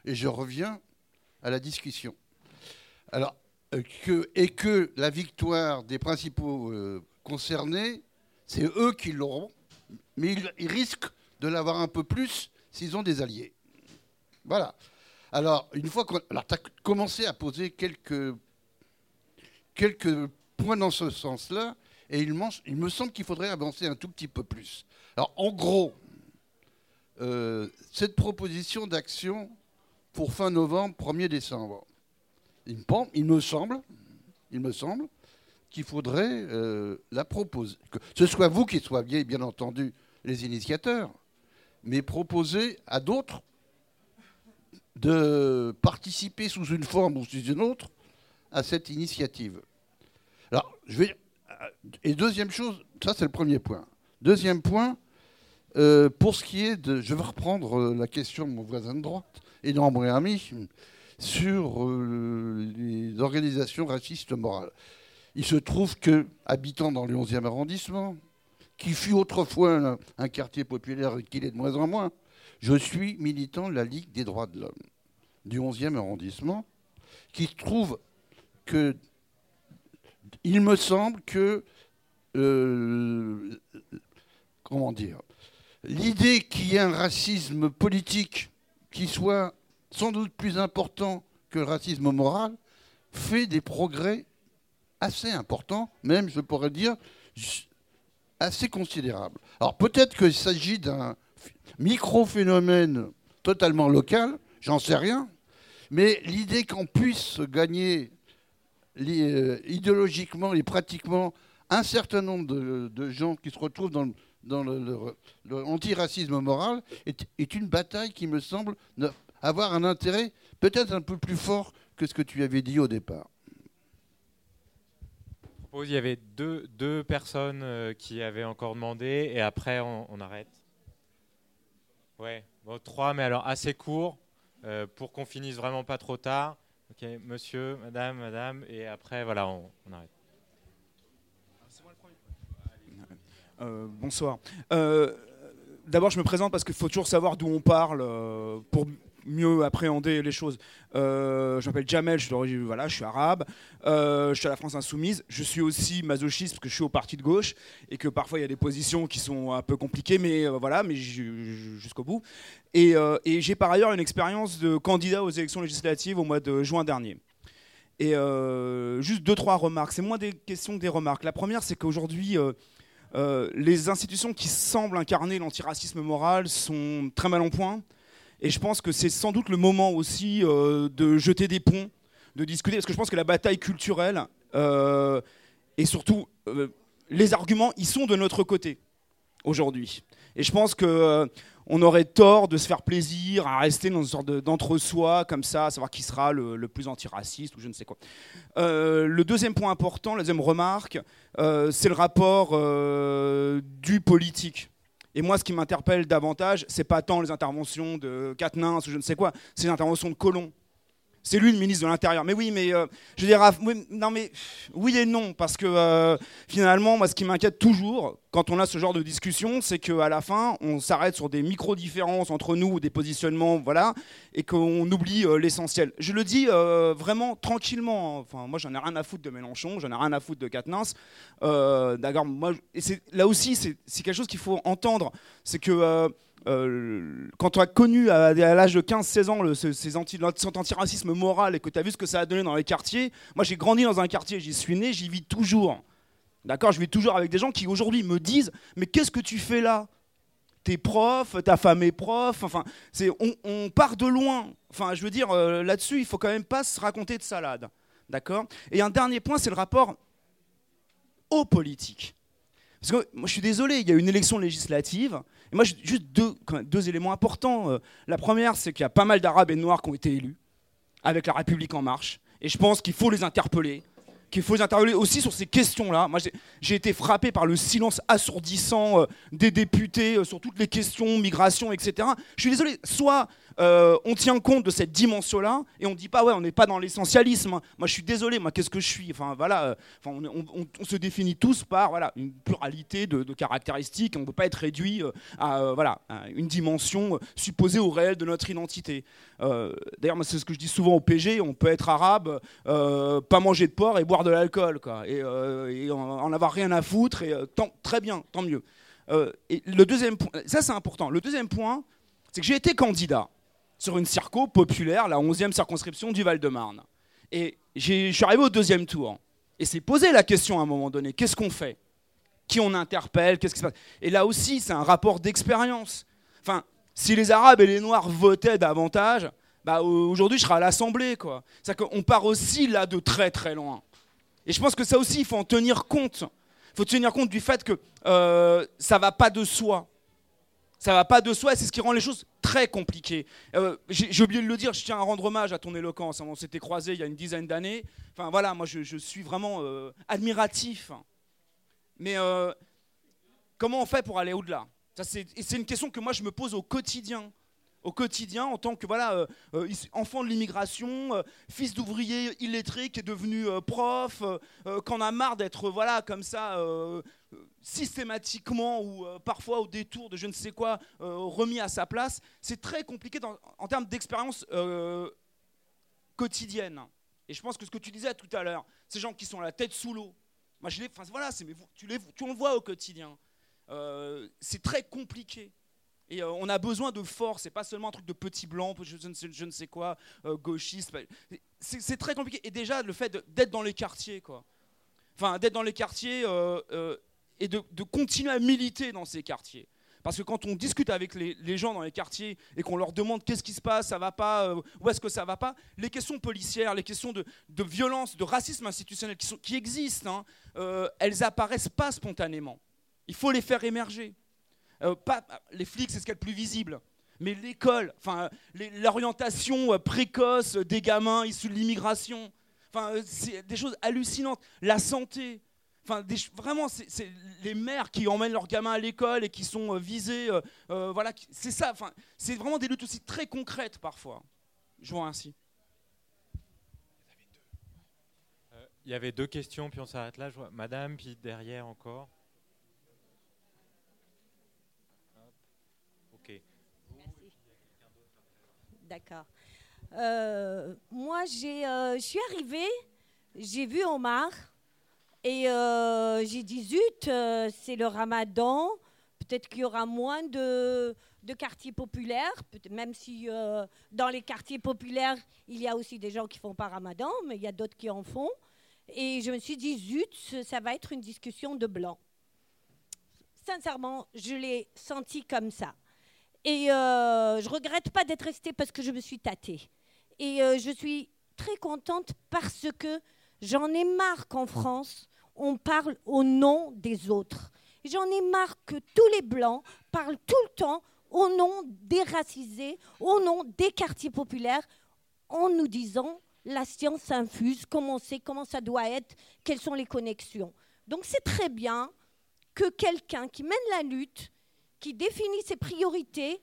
Et je reviens à la discussion. Alors, euh, et que la victoire des principaux euh, concernés, c'est eux qui l'auront, mais ils, risquent de l'avoir un peu plus s'ils ont des alliés. Voilà. Alors, une fois qu'on alors, as commencé à poser quelques, quelques points dans ce sens-là, et il, me semble qu'il faudrait avancer un tout petit peu plus. Alors, en gros, euh, cette proposition d'action pour fin novembre, 1er décembre, il me, semble, il me semble qu'il faudrait euh, la proposer. Que ce soit vous qui soyez, bien entendu, les initiateurs, mais proposer à d'autres de participer sous une forme ou sous une autre à cette initiative. Alors, je vais. Et deuxième chose, ça c'est le premier point. Deuxième point, euh, pour ce qui est de. Je vais reprendre euh, la question de mon voisin de droite, Edouard Bréami, sur euh, les organisations racistes morales. Il se trouve que, habitant dans le 11e arrondissement, qui fut autrefois un, quartier populaire et qu'il est de moins en moins, je suis militant de la Ligue des droits de l'homme du 11e arrondissement, qui trouve que il me semble que, comment dire, l'idée qu'il y ait un racisme politique qui soit sans doute plus important que le racisme moral fait des progrès assez importants, même je pourrais dire assez considérables. Alors peut-être qu'il s'agit d'un micro-phénomène totalement local, j'en sais rien, mais l'idée qu'on puisse gagner euh, idéologiquement et pratiquement un certain nombre de, gens qui se retrouvent dans, l'antiracisme moral est, une bataille qui me semble avoir un intérêt peut-être un peu plus fort que ce que tu avais dit au départ. Il y avait deux, deux personnes euh, qui avaient encore demandé et après on, arrête. Ouais, trois, mais alors assez court euh, pour qu'on finisse vraiment pas trop tard. Ok, monsieur, madame, madame, et après voilà, on, arrête. Euh, bonsoir. D'abord, je me présente parce qu'il faut toujours savoir d'où on parle pour mieux appréhender les choses. Euh, je m'appelle Jamel, je suis, voilà, je suis arabe, euh, je suis à la France Insoumise. Je suis aussi masochiste parce que je suis au parti de gauche et que parfois il y a des positions qui sont un peu compliquées, mais euh, voilà, mais jusqu'au bout. Et, j'ai par ailleurs une expérience de candidat aux élections législatives au mois de juin dernier. Et juste deux, trois remarques. C'est moins des questions que des remarques. La première, c'est qu'aujourd'hui, les institutions qui semblent incarner l'antiracisme moral sont très mal en point. Et je pense que c'est sans doute le moment aussi euh, de jeter des ponts, de discuter, parce que je pense que la bataille culturelle euh, et surtout euh, les arguments, ils sont de notre côté aujourd'hui. Et je pense que on aurait tort de se faire plaisir à rester dans une sorte d'entre-soi comme ça, à savoir qui sera le, plus antiraciste ou je ne sais quoi. le deuxième point important, la deuxième remarque, c'est le rapport du politique et moi, ce qui m'interpelle davantage, c'est pas tant les interventions de Quatennens ou je ne sais quoi, c'est les interventions de Colomb. C'est lui le ministre de l'Intérieur. Mais oui, mais euh, je veux dire, non mais oui et non, parce que euh, finalement, moi, ce qui m'inquiète toujours quand on a ce genre de discussion, c'est qu'à la fin, on s'arrête sur des micro-différences entre nous, des positionnements, voilà, et qu'on oublie euh, l'essentiel. Je le dis vraiment tranquillement. Hein. Enfin, moi, j'en ai rien à foutre de Mélenchon, j'en ai rien à foutre de Quatennens. D'accord, et là aussi, c'est quelque chose qu'il faut entendre, c'est que euh, quand tu as connu à, l'âge de 15-16 ans ces cet antiracisme moral et que tu as vu ce que ça a donné dans les quartiers, moi j'ai grandi dans un quartier, j'y suis né, j'y vis toujours. D'accord Je vis toujours avec des gens qui aujourd'hui me disent Mais qu'est-ce que tu fais là? T'es prof, ta femme est prof, enfin, c'est, on, part de loin. Enfin, je veux dire, euh, là-dessus, il faut quand même pas se raconter de salade. D'accord? Et un dernier point, c'est le rapport aux politiques. Parce que moi, je suis désolé, il y a une élection législative, moi, juste deux, deux éléments importants. Euh, la première, c'est qu'il y a pas mal d'Arabes et de Noirs qui ont été élus avec la République en marche. Et je pense qu'il faut les interpeller qu'il faut les interpeller aussi sur ces questions-là. Moi, j'ai été frappé par le silence assourdissant euh, des députés euh, sur toutes les questions, migration, etc. Je suis désolé, soit euh, on tient compte de cette dimension-là et on dit pas ouais on n'est pas dans l'essentialisme. Moi je suis désolé, moi qu'est-ce que je suis? Enfin voilà, euh, on, se définit tous par voilà une pluralité de, caractéristiques. On ne peut pas être réduit euh, à voilà une dimension supposée au réel de notre identité. D'ailleurs c'est ce que je dis souvent au PG, on peut être arabe, pas manger de porc et boire de l'alcool quoi, et, en, avoir rien à foutre et très bien, tant mieux. et le deuxième point, ça c'est important. Le deuxième point, c'est que j'ai été candidat sur une circo populaire, la 11e circonscription du Val-de-Marne. Et je suis arrivé au deuxième tour. Et c'est posé la question à un moment donné, qu'est-ce qu'on fait? Qui on interpelle? Qu'est-ce qui se passe? Et là aussi, c'est un rapport d'expérience. Enfin, si les Arabes et les Noirs votaient davantage, bah, aujourd'hui, je serais à l'Assemblée. C'est-à-dire qu'on part aussi là de très très loin. Et je pense que ça aussi, il faut en tenir compte. Il faut tenir compte du fait que euh, ça va pas de soi. Ça va pas de soi, c'est ce qui rend les choses très compliquées. Euh, j'ai oublié de le dire, je tiens à rendre hommage à ton éloquence. On s'était croisés il y a une dizaine d'années. Enfin voilà, moi je, suis vraiment euh, admiratif. Mais euh, comment on fait pour aller au-delà? C'est une question que moi je me pose au quotidien au quotidien en tant que voilà enfant de l'immigration, fils d'ouvrier illettré qui est devenu prof, qu'on a marre d'être voilà comme ça systématiquement ou euh, parfois au détour de je ne sais quoi euh, remis à sa place, c'est très compliqué en termes d'expérience euh, quotidienne. Et je pense que ce que tu disais tout à l'heure, ces gens qui sont la tête sous l'eau, Moi, je les, voilà, tu, les, tu le vois au quotidien. C'est très compliqué. Et on a besoin de force, c'est pas seulement un truc de petit blanc, je, ne, sais, quoi, gauchiste. C'est, très compliqué. Et déjà, le fait d'être dans les quartiers, quoi. Enfin, d'être dans les quartiers et de, continuer à militer dans ces quartiers. Parce que quand on discute avec les, gens dans les quartiers et qu'on leur demande qu'est-ce qui se passe, ça va pas, euh, où est-ce que ça va pas, les questions policières, les questions de, violence, de racisme institutionnel qui, existent, hein, euh, elles apparaissent pas spontanément. Il faut les faire émerger. Euh, pas, les flics, c'est ce qu'il y a plus visible. Mais l'école, enfin, l'orientation euh, précoce des gamins issus de l'immigration, enfin, c'est des choses hallucinantes. La santé, enfin, des ch- vraiment, c'est les mères qui emmènent leurs gamins à l'école et qui sont euh, visées, euh, euh, voilà, c'est ça. Enfin, c'est vraiment des luttes aussi très concrètes parfois. Je remercie. Euh, Il y avait deux questions, puis on s'arrête là. Je vois Madame, puis derrière encore. Hop. Ok. D'accord. Euh, moi, j'ai, euh, je suis arrivée, j'ai vu Omar et euh, j'ai dit zut, euh, c'est le ramadan, peut-être qu'il y aura moins de, quartiers populaires, même si euh, dans les quartiers populaires, il y a aussi des gens qui font pas ramadan, mais il y a d'autres qui en font. Et je me suis dit zut, ça va être une discussion de blanc. Sincèrement, je l'ai senti comme ça. Et euh, je regrette pas d'être restée parce que je me suis tâtée. Et je suis très contente parce que j'en ai marre qu'en France, on parle au nom des autres. J'en ai marre que tous les Blancs parlent tout le temps au nom des racisés, au nom des quartiers populaires, en nous disant la science infuse, comment sait, comment ça doit être, quelles sont les connexions. Donc c'est très bien que quelqu'un qui mène la lutte, qui définit ses priorités,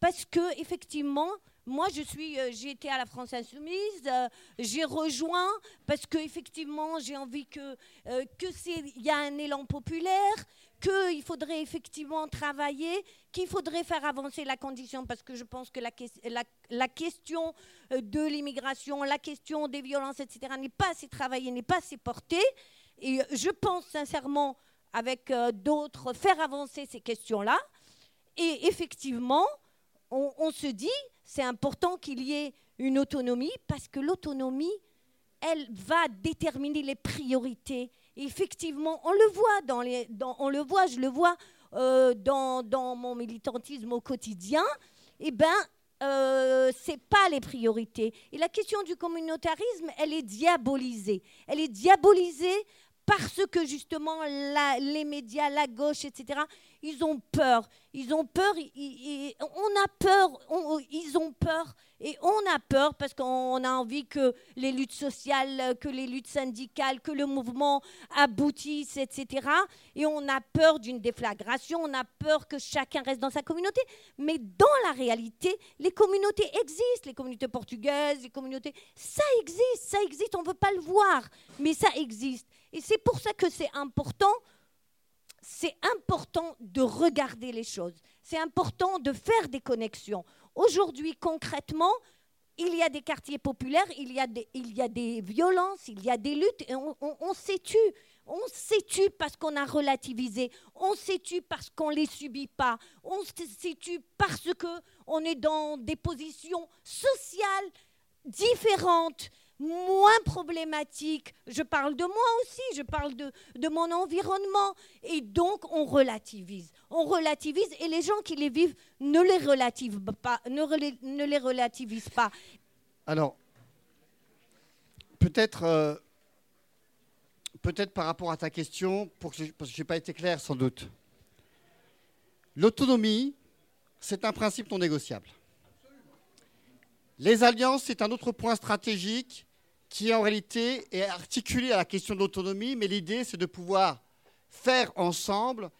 parce que effectivement, moi je suis, euh, j'ai été à la France Insoumise, euh, j'ai rejoint parce que effectivement j'ai envie que euh, y a un élan populaire, qu'il faudrait effectivement travailler, qu'il faudrait faire avancer la condition parce que je pense que la, ques- la- la question euh, de l'immigration, la question des violences, etc. n'est pas assez travaillée, n'est pas assez portée. Et je pense sincèrement, avec d'autres, faire avancer ces questions-là. Et effectivement, on se dit, c'est important qu'il y ait une autonomie, parce que l'autonomie, elle va déterminer les priorités. Et effectivement, on le voit, dans les, on le voit je le vois euh, dans, mon militantisme au quotidien, eh ben, euh, c'est pas les priorités. Et la question du communautarisme, elle est diabolisée. Elle est diabolisée parce que justement les médias, la gauche, etc., ils ont peur. Ils ont peur. on a peur. ils ont peur. Et on a peur parce qu'on a envie que les luttes sociales, que les luttes syndicales, que le mouvement aboutisse, etc. Et on a peur d'une déflagration. On a peur que chacun reste dans sa communauté. Mais dans la réalité, les communautés existent. Les communautés portugaises, les communautés... Ça existe, ça existe. On ne veut pas le voir, mais ça existe. Et c'est pour ça que c'est important c'est important de regarder les choses. C'est important de faire des connexions. Aujourd'hui, concrètement, il y a des quartiers populaires, il y a des, il y a des violences, il y a des luttes, on, on, on s'est. On s'est parce qu'on a relativisé. On s'est tu parce qu'on ne les subit pas. On s'est tu parce qu'on est dans des positions sociales différentes, moins problématiques. Je parle de moi aussi, je parle de, de mon environnement. Et donc, on relativise. On relativise et les gens qui les vivent ne les relativisent pas. Ne les relativisent pas. Alors, peut-être euh, peut-être par rapport à ta question, pour que je- parce que je n'ai pas été clair sans doute. L'autonomie, c'est un principe non négociable. Les alliances, c'est un autre point stratégique qui en réalité est articulé à la question de l'autonomie, mais l'idée, c'est de pouvoir faire ensemble,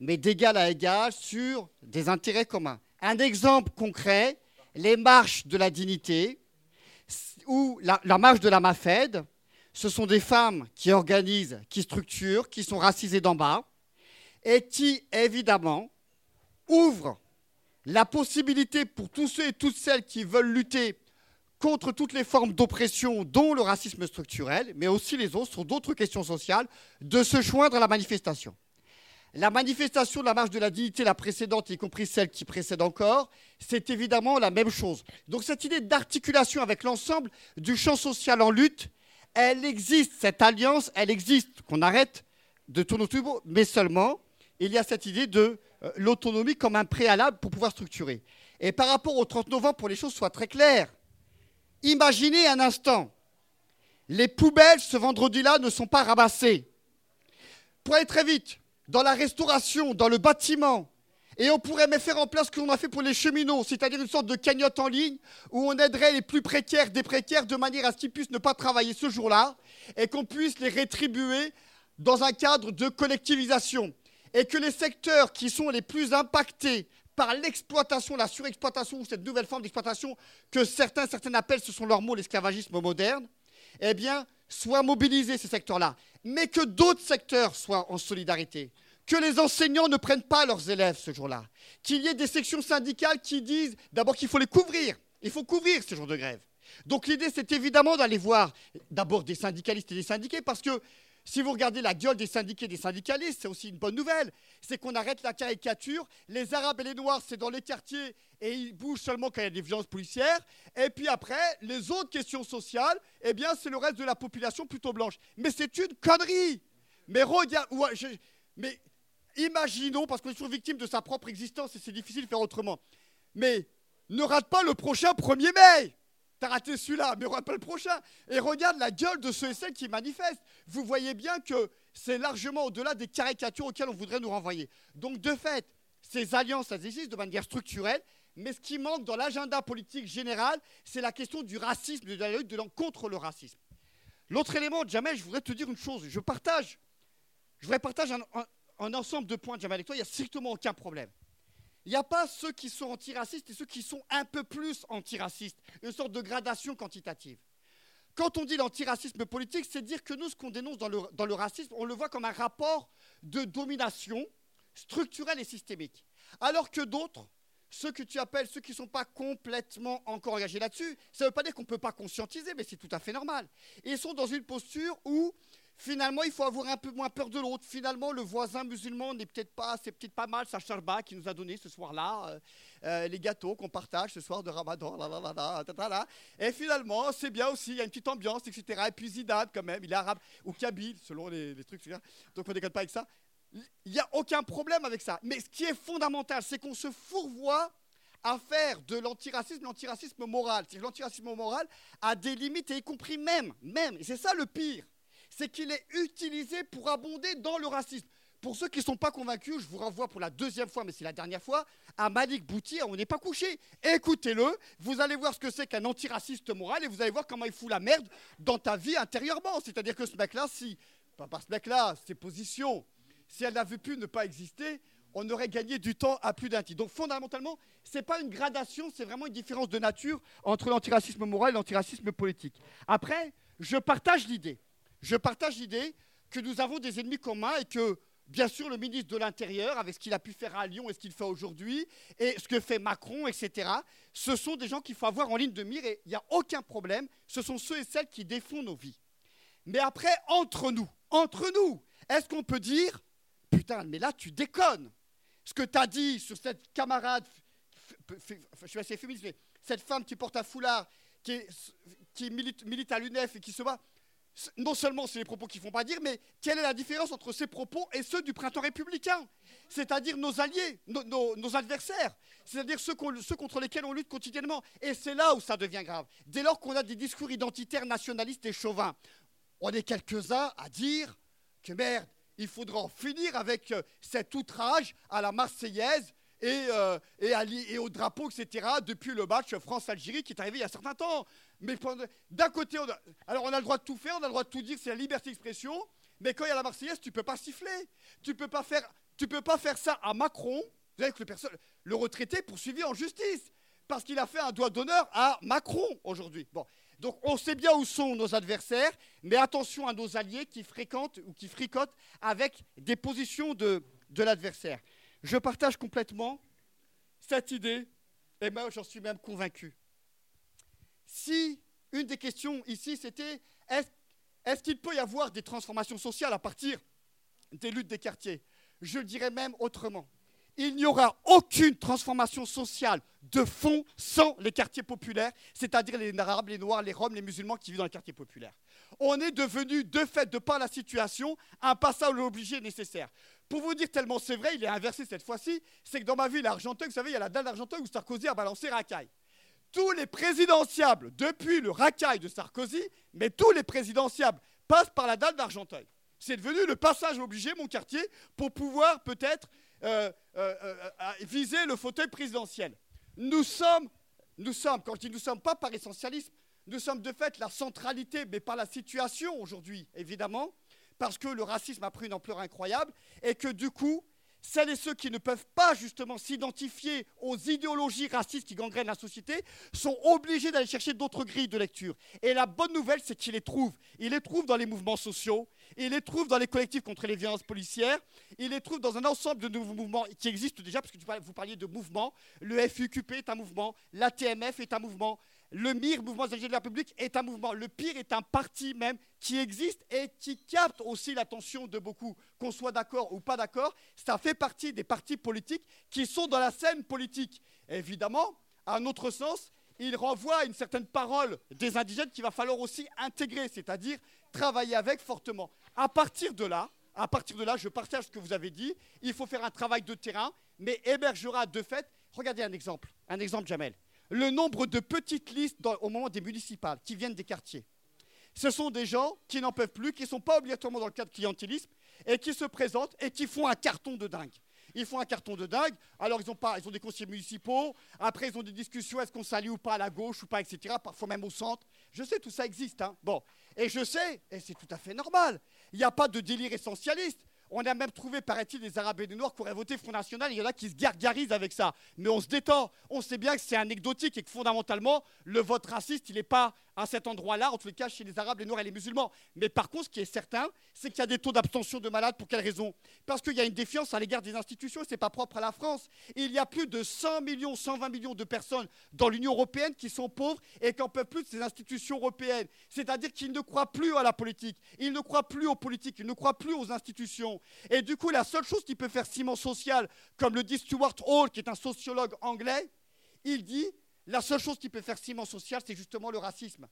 mais d'égal à égal, sur des intérêts communs. Un exemple concret, les marches de la dignité, ou la, la marche de la MAFED, ce sont des femmes qui organisent, qui structurent, qui sont racisées d'en bas, et qui, évidemment, ouvrent la possibilité pour tous ceux et toutes celles qui veulent lutter contre toutes les formes d'oppression, dont le racisme structurel, mais aussi les autres, sur d'autres questions sociales, de se joindre à la manifestation. La manifestation de la marche de la dignité, la précédente, y compris celle qui précède encore, c'est évidemment la même chose. Donc cette idée d'articulation avec l'ensemble du champ social en lutte, elle existe, cette alliance, elle existe, qu'on arrête de tourner autour, mais seulement, il y a cette idée de euh, l'autonomie comme un préalable pour pouvoir structurer. Et par rapport au 30 novembre, pour les choses soient très claires, imaginez un instant, les poubelles ce vendredi-là ne sont pas ramassées. Pour aller très vite, dans la restauration, dans le bâtiment, et on pourrait même faire en place ce que l'on a fait pour les cheminots, c'est-à-dire une sorte de cagnotte en ligne où on aiderait les plus précaires des précaires de manière à ce qu'ils puissent ne pas travailler ce jour-là et qu'on puisse les rétribuer dans un cadre de collectivisation. Et que les secteurs qui sont les plus impactés par l'exploitation, la surexploitation ou cette nouvelle forme d'exploitation que certains, appellent, ce sont leurs mots, l'esclavagisme moderne, eh bien, soient mobilisés ces secteurs-là. Mais que d'autres secteurs soient en solidarité. Que les enseignants ne prennent pas leurs élèves ce jour-là. Qu'il y ait des sections syndicales qui disent d'abord qu'il faut les couvrir. Il faut couvrir ces jours de grève. Donc l'idée, c'est évidemment d'aller voir d'abord des syndicalistes et des syndiqués parce que si vous regardez la gueule des syndiqués et des syndicalistes, c'est aussi une bonne nouvelle. C'est qu'on arrête la caricature. Les Arabes et les Noirs, c'est dans les quartiers et ils bougent seulement quand il y a des violences policières. Et puis après, les autres questions sociales, eh bien, c'est le reste de la population plutôt blanche. Mais c'est une connerie. Mais regarde, mais imaginons, parce qu'on est toujours victime de sa propre existence et c'est difficile de faire autrement. Mais ne rate pas le prochain 1er mai. T'as raté celui-là, mais pas le prochain. Et regarde la gueule de ceux et celles qui manifestent. Vous voyez bien que c'est largement au-delà des caricatures auxquelles on voudrait nous renvoyer. Donc, de fait, ces alliances, elles existent de manière structurelle, mais ce qui manque dans l'agenda politique général, c'est la question du racisme, de la lutte contre le racisme. L'autre élément, Jamel, je voudrais te dire une chose. Je partage, je voudrais partager un, ensemble de points, Jamel, avec toi. Il n'y a strictement aucun problème. Il n'y a pas ceux qui sont antiracistes et ceux qui sont un peu plus antiracistes, une sorte de gradation quantitative. Quand on dit l'antiracisme politique, c'est dire que nous, ce qu'on dénonce dans le, racisme, on le voit comme un rapport de domination structurelle et systémique. Alors que d'autres, ceux que tu appelles ceux qui ne sont pas complètement encore engagés là-dessus, ça ne veut pas dire qu'on ne peut pas conscientiser, mais c'est tout à fait normal. Ils sont dans une posture où finalement, il faut avoir un peu moins peur de l'autre. Finalement, le voisin musulman n'est peut-être pas, c'est peut-être pas mal sa charba qui nous a donné ce soir-là euh, euh, les gâteaux qu'on partage ce soir de Ramadan. et finalement, c'est bien aussi, il y a une petite ambiance, etc. Et puis Zidane, quand même, il est arabe ou kabyle, selon les, trucs. Donc on ne déconne pas avec ça. Il n'y a aucun problème avec ça. Mais ce qui est fondamental, c'est qu'on se fourvoie à faire de l'antiracisme l'antiracisme moral. C'est-à-dire l'antiracisme moral a des limites, et y compris même, même, et c'est ça le pire, c'est qu'il est utilisé pour abonder dans le racisme. Pour ceux qui ne sont pas convaincus, je vous renvoie pour la deuxième fois, mais c'est la dernière fois, à Malik Bouti, On n'est pas couché. Écoutez-le, vous allez voir ce que c'est qu'un antiraciste moral et vous allez voir comment il fout la merde dans ta vie intérieurement. C'est-à-dire que ce mec-là, si, pas par ce mec-là, ses positions, si elle n'avait pu ne pas exister, on aurait gagné du temps à plus d'un titre. Donc fondamentalement, ce n'est pas une gradation, c'est vraiment une différence de nature entre l'antiracisme moral et l'antiracisme politique. Après, je partage l'idée je partage l'idée que nous avons des ennemis communs et que, bien sûr, le ministre de l'Intérieur, avec ce qu'il a pu faire à Lyon et ce qu'il fait aujourd'hui, et ce que fait Macron, etc., ce sont des gens qu'il faut avoir en ligne de mire et il n'y a aucun problème. Ce sont ceux et celles qui défont nos vies. Mais après, entre nous, entre nous, est-ce qu'on peut dire, putain, mais là, tu déconnes Ce que tu as dit sur cette camarade, je suis assez féministe, mais cette femme qui porte un foulard, qui, milite à l'UNEF et qui se bat, non seulement c'est les propos qui ne font pas dire, mais quelle est la différence entre ces propos et ceux du printemps républicain? C'est-à-dire nos alliés, nos, adversaires, c'est-à-dire ceux, ceux, contre lesquels on lutte quotidiennement. Et c'est là où ça devient grave. Dès lors qu'on a des discours identitaires, nationalistes et chauvins, on est quelques-uns à dire que merde, il faudra en finir avec euh, cet outrage à la Marseillaise et, euh, et, au drapeau, etc., depuis le match France-Algérie qui est arrivé il y a un certain temps. Mais d'un côté, on a, alors on a le droit de tout faire, on a le droit de tout dire, c'est la liberté d'expression. Mais quand il y a la Marseillaise, tu peux pas siffler. Tu peux pas faire, peux pas faire ça à Macron. Que le, le retraité poursuivi en justice parce qu'il a fait un doigt d'honneur à Macron aujourd'hui. Bon, donc on sait bien où sont nos adversaires, mais attention à nos alliés qui fréquentent ou qui fricotent avec des positions de l'adversaire. Je partage complètement cette idée, et moi j'en suis même convaincu si une des questions ici, c'était est-ce est qu'il peut y avoir des transformations sociales à partir des luttes des quartiers? Je dirais même autrement. Il n'y aura aucune transformation sociale de fond sans les quartiers populaires, c'est-à-dire les Arabes, les Noirs, les Roms, les musulmans qui vivent dans les quartiers populaires. On est devenu, de fait, de par la situation, un passage obligé nécessaire. Pour vous dire tellement c'est vrai, il est inversé cette fois-ci, c'est que dans ma ville à Argenteuil, vous savez, il y a la dalle d'Argenteuil où Sarkozy a balancé racaille tous les présidentiables, depuis le racaille de Sarkozy, mais tous les présidentiables passent par la dalle d'Argenteuil. C'est devenu le passage obligé, mon quartier, pour pouvoir peut-être euh, euh, euh, viser le fauteuil présidentiel. Nous sommes, nous sommes, quand je dis nous sommes pas par essentialisme, nous sommes de fait la centralité, mais par la situation aujourd'hui, évidemment, parce que le racisme a pris une ampleur incroyable et que du coup, celles et ceux qui ne peuvent pas justement s'identifier aux idéologies racistes qui gangrènent la société sont obligés d'aller chercher d'autres grilles de lecture. Et la bonne nouvelle, c'est qu'ils les trouvent. Ils les trouvent dans les mouvements sociaux, ils les trouvent dans les collectifs contre les violences policières, ils les trouvent dans un ensemble de nouveaux mouvements qui existent déjà, parce que vous parliez de mouvements. Le FUQP est un mouvement, l'ATMF est un mouvement, le MIR, Mouvement de la République, est un mouvement. Le pire est un parti même qui existe et qui capte aussi l'attention de beaucoup, qu'on soit d'accord ou pas d'accord. Ça fait partie des partis politiques qui sont dans la scène politique. évidemment, à un autre sens, il renvoie à une certaine parole des indigènes qu'il va falloir aussi intégrer, c'est-à-dire travailler avec fortement. À partir de là, à partir de là, je partage ce que vous avez dit. Il faut faire un travail de terrain, mais émergera de fait. Regardez un exemple, un exemple, Jamel le nombre de petites listes au moment des municipales qui viennent des quartiers. Ce sont des gens qui n'en peuvent plus, qui ne sont pas obligatoirement dans le cadre clientélisme et qui se présentent et qui font un carton de dingue. Ils font un carton de dingue. Alors, ils ont, pas, ils ont des conseillers municipaux. Après, ils ont des discussions est-ce qu'on s'allie ou pas à la gauche ou pas, etc. Parfois même au centre. Je sais, tout ça existe. Hein. Bon. Et je sais, et c'est tout à fait normal, il n'y a pas de délire essentialiste. On a même trouvé, paraît-il, des Arabes et des Noirs qui auraient voté Front National. Il y en a qui se gargarisent avec ça. Mais on se détend. On sait bien que c'est anecdotique et que fondamentalement, le vote raciste, il n'est pas à cet endroit-là, en tous les cas chez les Arabes, les Noirs et les musulmans. Mais par contre, ce qui est certain, c'est qu'il y a des taux d'abstention de malades. Pour quelle raison? Parce qu'il y a une défiance à l'égard des institutions ce n'est pas propre à la France. Il y a plus de 100 millions, 120 millions de personnes dans l'Union européenne qui sont pauvres et qui n'en peuvent plus de ces institutions européennes. C'est-à-dire qu'ils ne croient plus à la politique, ils ne croient plus aux politiques, ils ne croient plus aux institutions. Et du coup, la seule chose qui peut faire ciment social, comme le dit Stuart Hall, qui est un sociologue anglais, il dit la seule chose qui peut faire ciment social, c'est justement le racisme.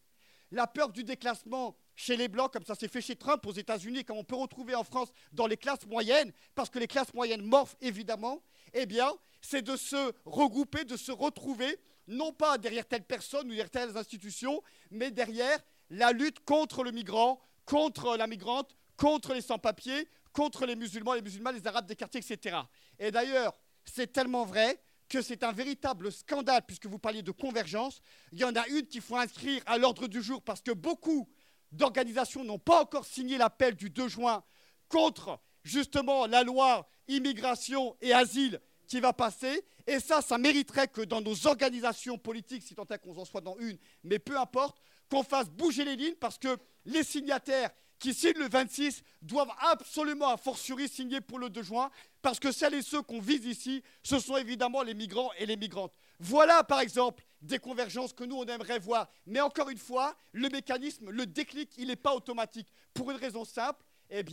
La peur du déclassement chez les Blancs, comme ça s'est fait chez Trump aux États-Unis, comme on peut retrouver en France dans les classes moyennes, parce que les classes moyennes morphent évidemment, eh bien, c'est de se regrouper, de se retrouver, non pas derrière telle personne ou derrière telles institutions, mais derrière la lutte contre le migrant, contre la migrante, contre les sans-papiers, contre les musulmans, les musulmans, les arabes des quartiers, etc. Et d'ailleurs, c'est tellement vrai que c'est un véritable scandale, puisque vous parliez de convergence. Il y en a une qu'il faut inscrire à l'ordre du jour, parce que beaucoup d'organisations n'ont pas encore signé l'appel du 2 juin contre justement la loi immigration et asile qui va passer. Et ça, ça mériterait que dans nos organisations politiques, si tant est qu'on en soit dans une, mais peu importe, qu'on fasse bouger les lignes, parce que les signataires qui signent le 26 doivent absolument, a fortiori, signer pour le 2 juin, parce que celles et ceux qu'on vise ici, ce sont évidemment les migrants et les migrantes. Voilà, par exemple, des convergences que nous, on aimerait voir. Mais encore une fois, le mécanisme, le déclic, il n'est pas automatique. Pour une raison simple, eh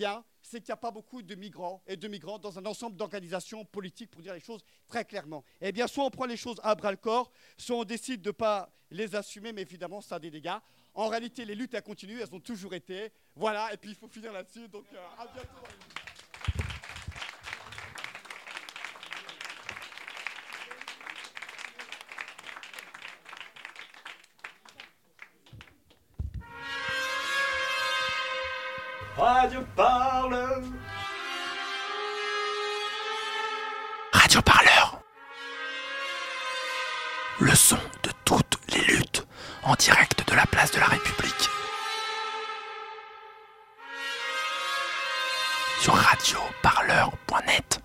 c'est qu'il n'y a pas beaucoup de migrants et de migrantes dans un ensemble d'organisations politiques, pour dire les choses très clairement. Eh bien, soit on prend les choses à bras le corps, soit on décide de ne pas les assumer, mais évidemment, ça a des dégâts. En réalité, les luttes, elles continuent, elles ont toujours été. Voilà, et puis il faut finir là-dessus. Donc, euh, à bientôt. Radio Parleur. Radio Parleur. Le son de toutes les luttes en direct de la place de la République. Sur radioparleur.net.